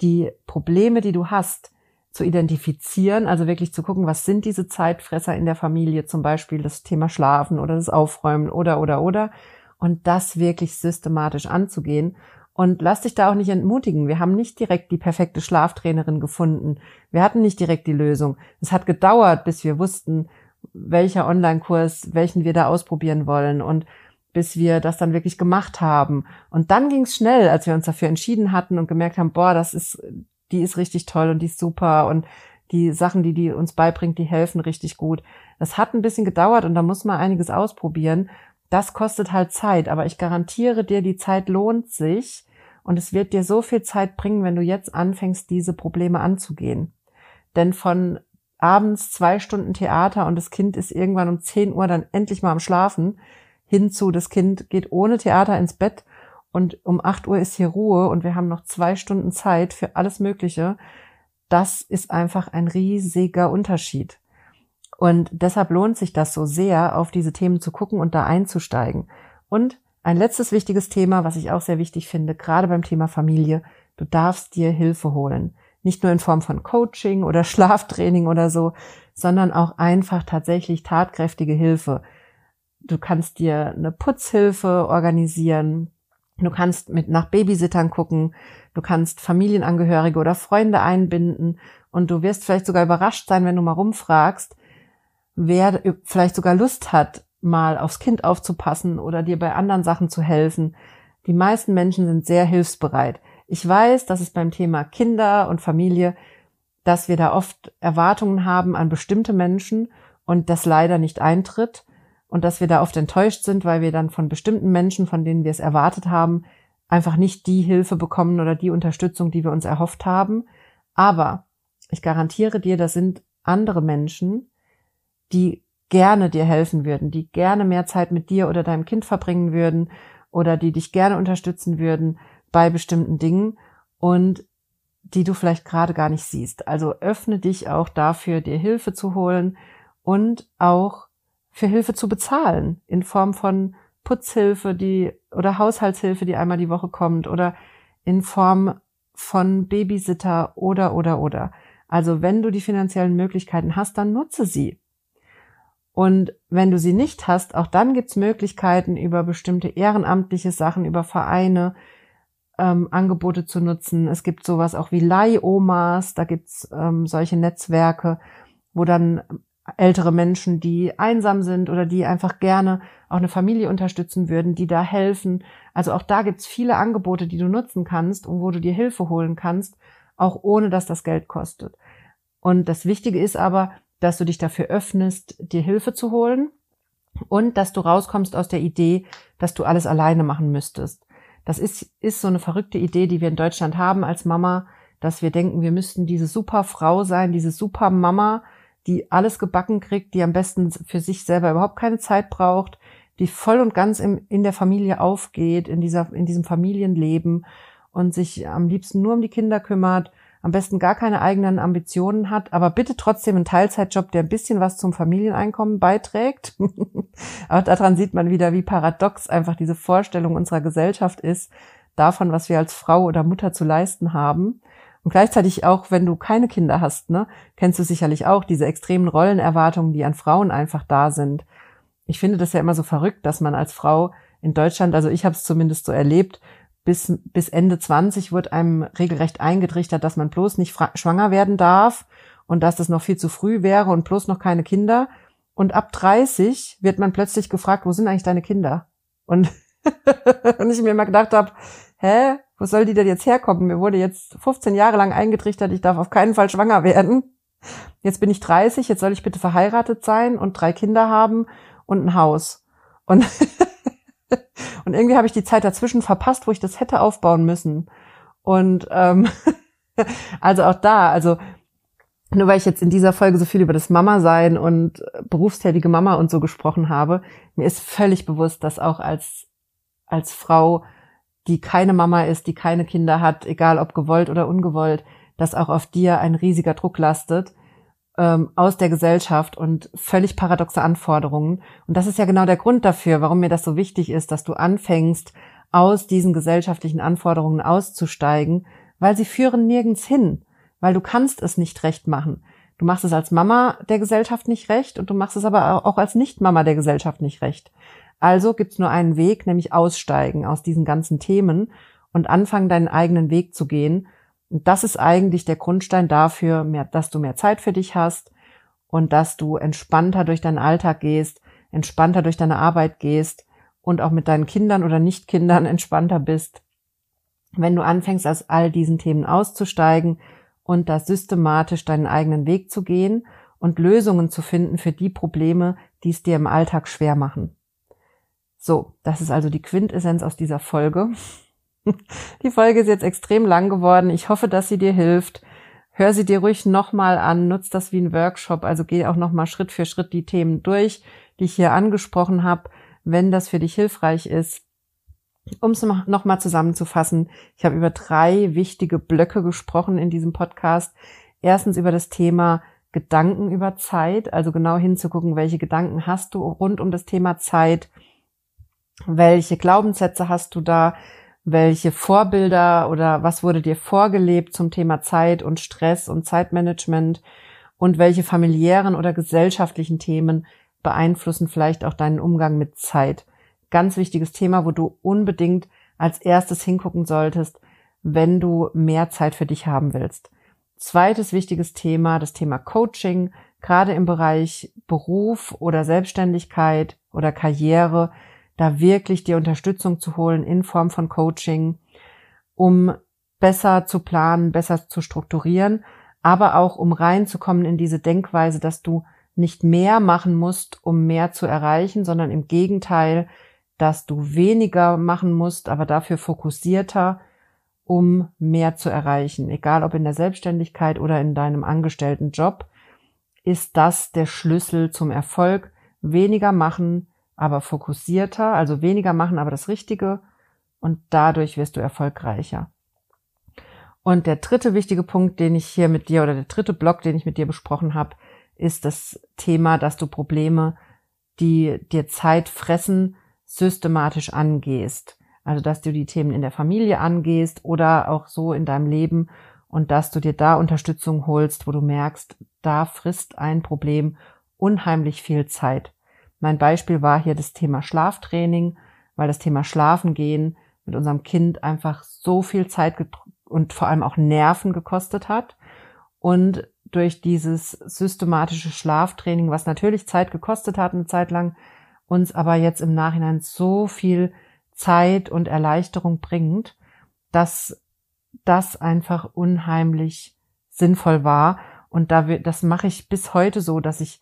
die Probleme, die du hast, zu identifizieren, also wirklich zu gucken, was sind diese Zeitfresser in der Familie, zum Beispiel das Thema Schlafen oder das Aufräumen oder, oder, oder, und das wirklich systematisch anzugehen. Und lass dich da auch nicht entmutigen. Wir haben nicht direkt die perfekte Schlaftrainerin gefunden. Wir hatten nicht direkt die Lösung. Es hat gedauert, bis wir wussten, welcher Online-Kurs, welchen wir da ausprobieren wollen und bis wir das dann wirklich gemacht haben. Und dann ging es schnell, als wir uns dafür entschieden hatten und gemerkt haben, boah, das ist, die ist richtig toll und die ist super und die Sachen, die die uns beibringt, die helfen richtig gut. Das hat ein bisschen gedauert und da muss man einiges ausprobieren. Das kostet halt Zeit, aber ich garantiere dir, die Zeit lohnt sich und es wird dir so viel Zeit bringen, wenn du jetzt anfängst, diese Probleme anzugehen. Denn von abends zwei Stunden Theater und das Kind ist irgendwann um 10 Uhr dann endlich mal am Schlafen, hinzu, das Kind geht ohne Theater ins Bett und um 8 Uhr ist hier Ruhe und wir haben noch zwei Stunden Zeit für alles Mögliche. Das ist einfach ein riesiger Unterschied. Und deshalb lohnt sich das so sehr, auf diese Themen zu gucken und da einzusteigen. Und ein letztes wichtiges Thema, was ich auch sehr wichtig finde, gerade beim Thema Familie, du darfst dir Hilfe holen. Nicht nur in Form von Coaching oder *laughs* Schlaftraining oder so, sondern auch einfach tatsächlich tatkräftige Hilfe. Du kannst dir eine Putzhilfe organisieren. Du kannst mit nach Babysittern gucken. Du kannst Familienangehörige oder Freunde einbinden. Und du wirst vielleicht sogar überrascht sein, wenn du mal rumfragst, wer vielleicht sogar Lust hat, mal aufs Kind aufzupassen oder dir bei anderen Sachen zu helfen. Die meisten Menschen sind sehr hilfsbereit. Ich weiß, dass es beim Thema Kinder und Familie, dass wir da oft Erwartungen haben an bestimmte Menschen und das leider nicht eintritt und dass wir da oft enttäuscht sind, weil wir dann von bestimmten Menschen, von denen wir es erwartet haben, einfach nicht die Hilfe bekommen oder die Unterstützung, die wir uns erhofft haben. Aber ich garantiere dir, das sind andere Menschen, die gerne dir helfen würden, die gerne mehr Zeit mit dir oder deinem Kind verbringen würden oder die dich gerne unterstützen würden bei bestimmten Dingen und die du vielleicht gerade gar nicht siehst. Also öffne dich auch dafür, dir Hilfe zu holen und auch für Hilfe zu bezahlen in Form von Putzhilfe, die oder Haushaltshilfe, die einmal die Woche kommt oder in Form von Babysitter oder oder oder. Also wenn du die finanziellen Möglichkeiten hast, dann nutze sie. Und wenn du sie nicht hast, auch dann gibt's Möglichkeiten, über bestimmte ehrenamtliche Sachen, über Vereine, ähm, Angebote zu nutzen. Es gibt sowas auch wie Leihomas, da gibt's ähm, solche Netzwerke, wo dann ältere Menschen, die einsam sind oder die einfach gerne auch eine Familie unterstützen würden, die da helfen. Also auch da gibt's viele Angebote, die du nutzen kannst und wo du dir Hilfe holen kannst, auch ohne dass das Geld kostet. Und das Wichtige ist aber, dass du dich dafür öffnest, dir Hilfe zu holen und dass du rauskommst aus der Idee, dass du alles alleine machen müsstest. Das ist, ist so eine verrückte Idee, die wir in Deutschland haben als Mama, dass wir denken, wir müssten diese super Frau sein, diese super Mama, die alles gebacken kriegt, die am besten für sich selber überhaupt keine Zeit braucht, die voll und ganz im, in der Familie aufgeht, in dieser, in diesem Familienleben und sich am liebsten nur um die Kinder kümmert am besten gar keine eigenen Ambitionen hat, aber bitte trotzdem einen Teilzeitjob, der ein bisschen was zum Familieneinkommen beiträgt. *laughs* aber daran sieht man wieder, wie paradox einfach diese Vorstellung unserer Gesellschaft ist, davon, was wir als Frau oder Mutter zu leisten haben. Und gleichzeitig auch, wenn du keine Kinder hast, ne, kennst du sicherlich auch diese extremen Rollenerwartungen, die an Frauen einfach da sind. Ich finde das ja immer so verrückt, dass man als Frau in Deutschland, also ich habe es zumindest so erlebt, bis, bis Ende 20 wird einem regelrecht eingetrichtert, dass man bloß nicht schwanger werden darf und dass das noch viel zu früh wäre und bloß noch keine Kinder. Und ab 30 wird man plötzlich gefragt, wo sind eigentlich deine Kinder? Und, *laughs* und ich mir immer gedacht habe, hä, wo soll die denn jetzt herkommen? Mir wurde jetzt 15 Jahre lang eingetrichtert, ich darf auf keinen Fall schwanger werden. Jetzt bin ich 30, jetzt soll ich bitte verheiratet sein und drei Kinder haben und ein Haus. Und *laughs* Und irgendwie habe ich die Zeit dazwischen verpasst, wo ich das hätte aufbauen müssen. Und ähm, *laughs* also auch da, also nur weil ich jetzt in dieser Folge so viel über das Mama-Sein und berufstätige Mama und so gesprochen habe, mir ist völlig bewusst, dass auch als, als Frau, die keine Mama ist, die keine Kinder hat, egal ob gewollt oder ungewollt, dass auch auf dir ein riesiger Druck lastet ähm, aus der Gesellschaft und völlig paradoxe Anforderungen. Und das ist ja genau der Grund dafür, warum mir das so wichtig ist, dass du anfängst, aus diesen gesellschaftlichen Anforderungen auszusteigen, weil sie führen nirgends hin, weil du kannst es nicht recht machen. Du machst es als Mama der Gesellschaft nicht recht und du machst es aber auch als Nicht-Mama der Gesellschaft nicht recht. Also gibt's nur einen Weg, nämlich aussteigen aus diesen ganzen Themen und anfangen, deinen eigenen Weg zu gehen und das ist eigentlich der Grundstein dafür, mehr, dass du mehr Zeit für dich hast und dass du entspannter durch deinen Alltag gehst, entspannter durch deine Arbeit gehst und auch mit deinen Kindern oder Nicht-Kindern *laughs* entspannter bist. Wenn du anfängst, aus all diesen Themen auszusteigen und da systematisch deinen eigenen Weg zu gehen und Lösungen zu finden für die Probleme, die es dir im Alltag schwer machen. So, das ist also die Quintessenz aus dieser Folge. *laughs* Die Folge ist jetzt extrem lang geworden. Ich hoffe, dass sie dir hilft. Hör sie dir ruhig nochmal an, nutz das wie ein Workshop, also geh auch nochmal Schritt für Schritt die Themen durch, die ich hier angesprochen habe, wenn das für dich hilfreich ist. Um es nochmal zusammenzufassen, ich habe über drei wichtige Blöcke gesprochen in diesem Podcast. Erstens über das Thema Gedanken über Zeit, also genau hinzugucken, welche Gedanken hast du rund um das Thema Zeit, welche Glaubenssätze hast du da, welche Vorbilder oder was wurde dir vorgelebt zum Thema Zeit und Stress und Zeitmanagement und welche familiären oder gesellschaftlichen Themen beeinflussen vielleicht auch deinen Umgang mit Zeit. Ganz wichtiges Thema, wo du unbedingt als erstes hingucken solltest, wenn du mehr Zeit für dich haben willst. Zweites wichtiges Thema, das Thema Coaching, gerade im Bereich Beruf oder Selbstständigkeit oder Karriere da wirklich die Unterstützung zu holen in Form von Coaching, um besser zu planen, besser zu strukturieren, aber auch um reinzukommen in diese Denkweise, dass du nicht mehr machen musst, um mehr zu erreichen, sondern im Gegenteil dass du weniger machen musst, aber dafür fokussierter, um mehr zu erreichen. Egal ob in der Selbstständigkeit oder in deinem angestellten Job, ist das der Schlüssel zum Erfolg. Weniger machen, aber fokussierter, also weniger machen, aber das Richtige und dadurch wirst du erfolgreicher. Und der dritte wichtige Punkt, den ich hier mit dir oder der dritte Block, den ich mit dir besprochen habe, ist das Thema, dass du Probleme, die dir Zeit fressen, systematisch angehst. Also, dass du die Themen in der Familie angehst oder auch so in deinem Leben und dass du dir da Unterstützung holst, wo du merkst, da frisst ein Problem unheimlich viel Zeit. Mein Beispiel war hier das Thema Schlaftraining, weil das Thema Schlafen gehen mit unserem Kind einfach so viel Zeit und vor allem auch Nerven gekostet hat. Und durch dieses systematische Schlaftraining, was natürlich Zeit gekostet hat, eine Zeit lang, uns aber jetzt im Nachhinein so viel Zeit und Erleichterung bringt, dass das einfach unheimlich sinnvoll war. Und da wir, das mache ich bis heute so, dass ich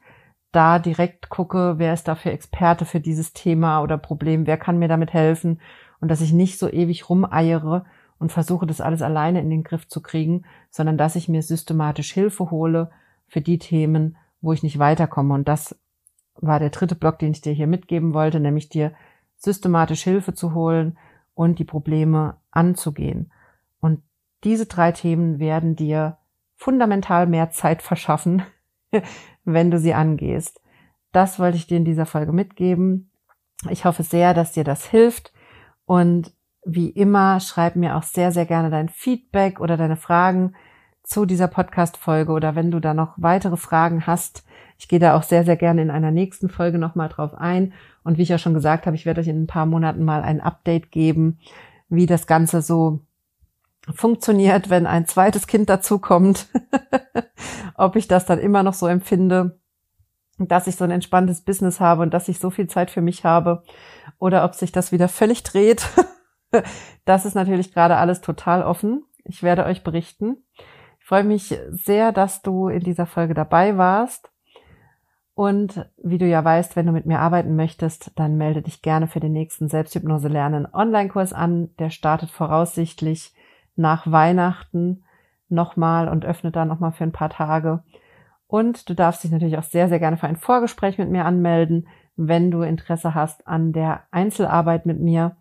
da direkt gucke, wer ist dafür Experte für dieses Thema oder Problem, wer kann mir damit helfen und dass ich nicht so ewig rumeiere und versuche, das alles alleine in den Griff zu kriegen, sondern dass ich mir systematisch Hilfe hole für die Themen, wo ich nicht weiterkomme. Und das war der dritte Block, den ich dir hier mitgeben wollte, nämlich dir systematisch Hilfe zu holen und die Probleme anzugehen. Und diese drei Themen werden dir fundamental mehr Zeit verschaffen, *laughs* wenn du sie angehst. Das wollte ich dir in dieser Folge mitgeben. Ich hoffe sehr, dass dir das hilft. Und wie immer, schreib mir auch sehr, sehr gerne dein Feedback oder deine Fragen zu dieser Podcast-Folge oder wenn du da noch weitere Fragen hast. Ich gehe da auch sehr, sehr gerne in einer nächsten Folge nochmal drauf ein. Und wie ich ja schon gesagt habe, ich werde euch in ein paar Monaten mal ein Update geben, wie das Ganze so funktioniert, wenn ein zweites Kind dazukommt. *laughs* Ob ich das dann immer noch so empfinde, dass ich so ein entspanntes Business habe und dass ich so viel Zeit für mich habe oder ob sich das wieder völlig dreht. *laughs* das ist natürlich gerade alles total offen. Ich werde euch berichten. Ich freue mich sehr, dass du in dieser Folge dabei warst. Und wie du ja weißt, wenn du mit mir arbeiten möchtest, dann melde dich gerne für den nächsten Selbsthypnose lernen Online-Kurs an. Der startet voraussichtlich nach Weihnachten nochmal und öffnet dann nochmal für ein paar Tage. Und du darfst dich natürlich auch sehr, sehr gerne für ein Vorgespräch mit mir anmelden, wenn du Interesse hast an der Einzelarbeit mit mir.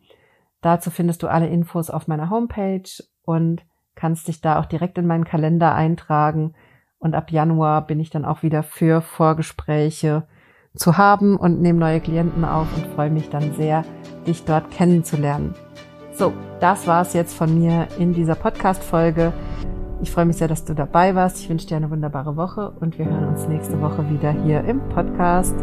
Dazu findest du alle Infos auf meiner Homepage und kannst dich da auch direkt in meinen Kalender eintragen. Und ab Januar bin ich dann auch wieder für Vorgespräche zu haben und nehme neue Klienten auf und freue mich dann sehr, dich dort kennenzulernen. So, das war's jetzt von mir in dieser Podcast-Folge. Ich freue mich sehr, dass du dabei warst. Ich wünsche dir eine wunderbare Woche und wir hören uns nächste Woche wieder hier im Podcast.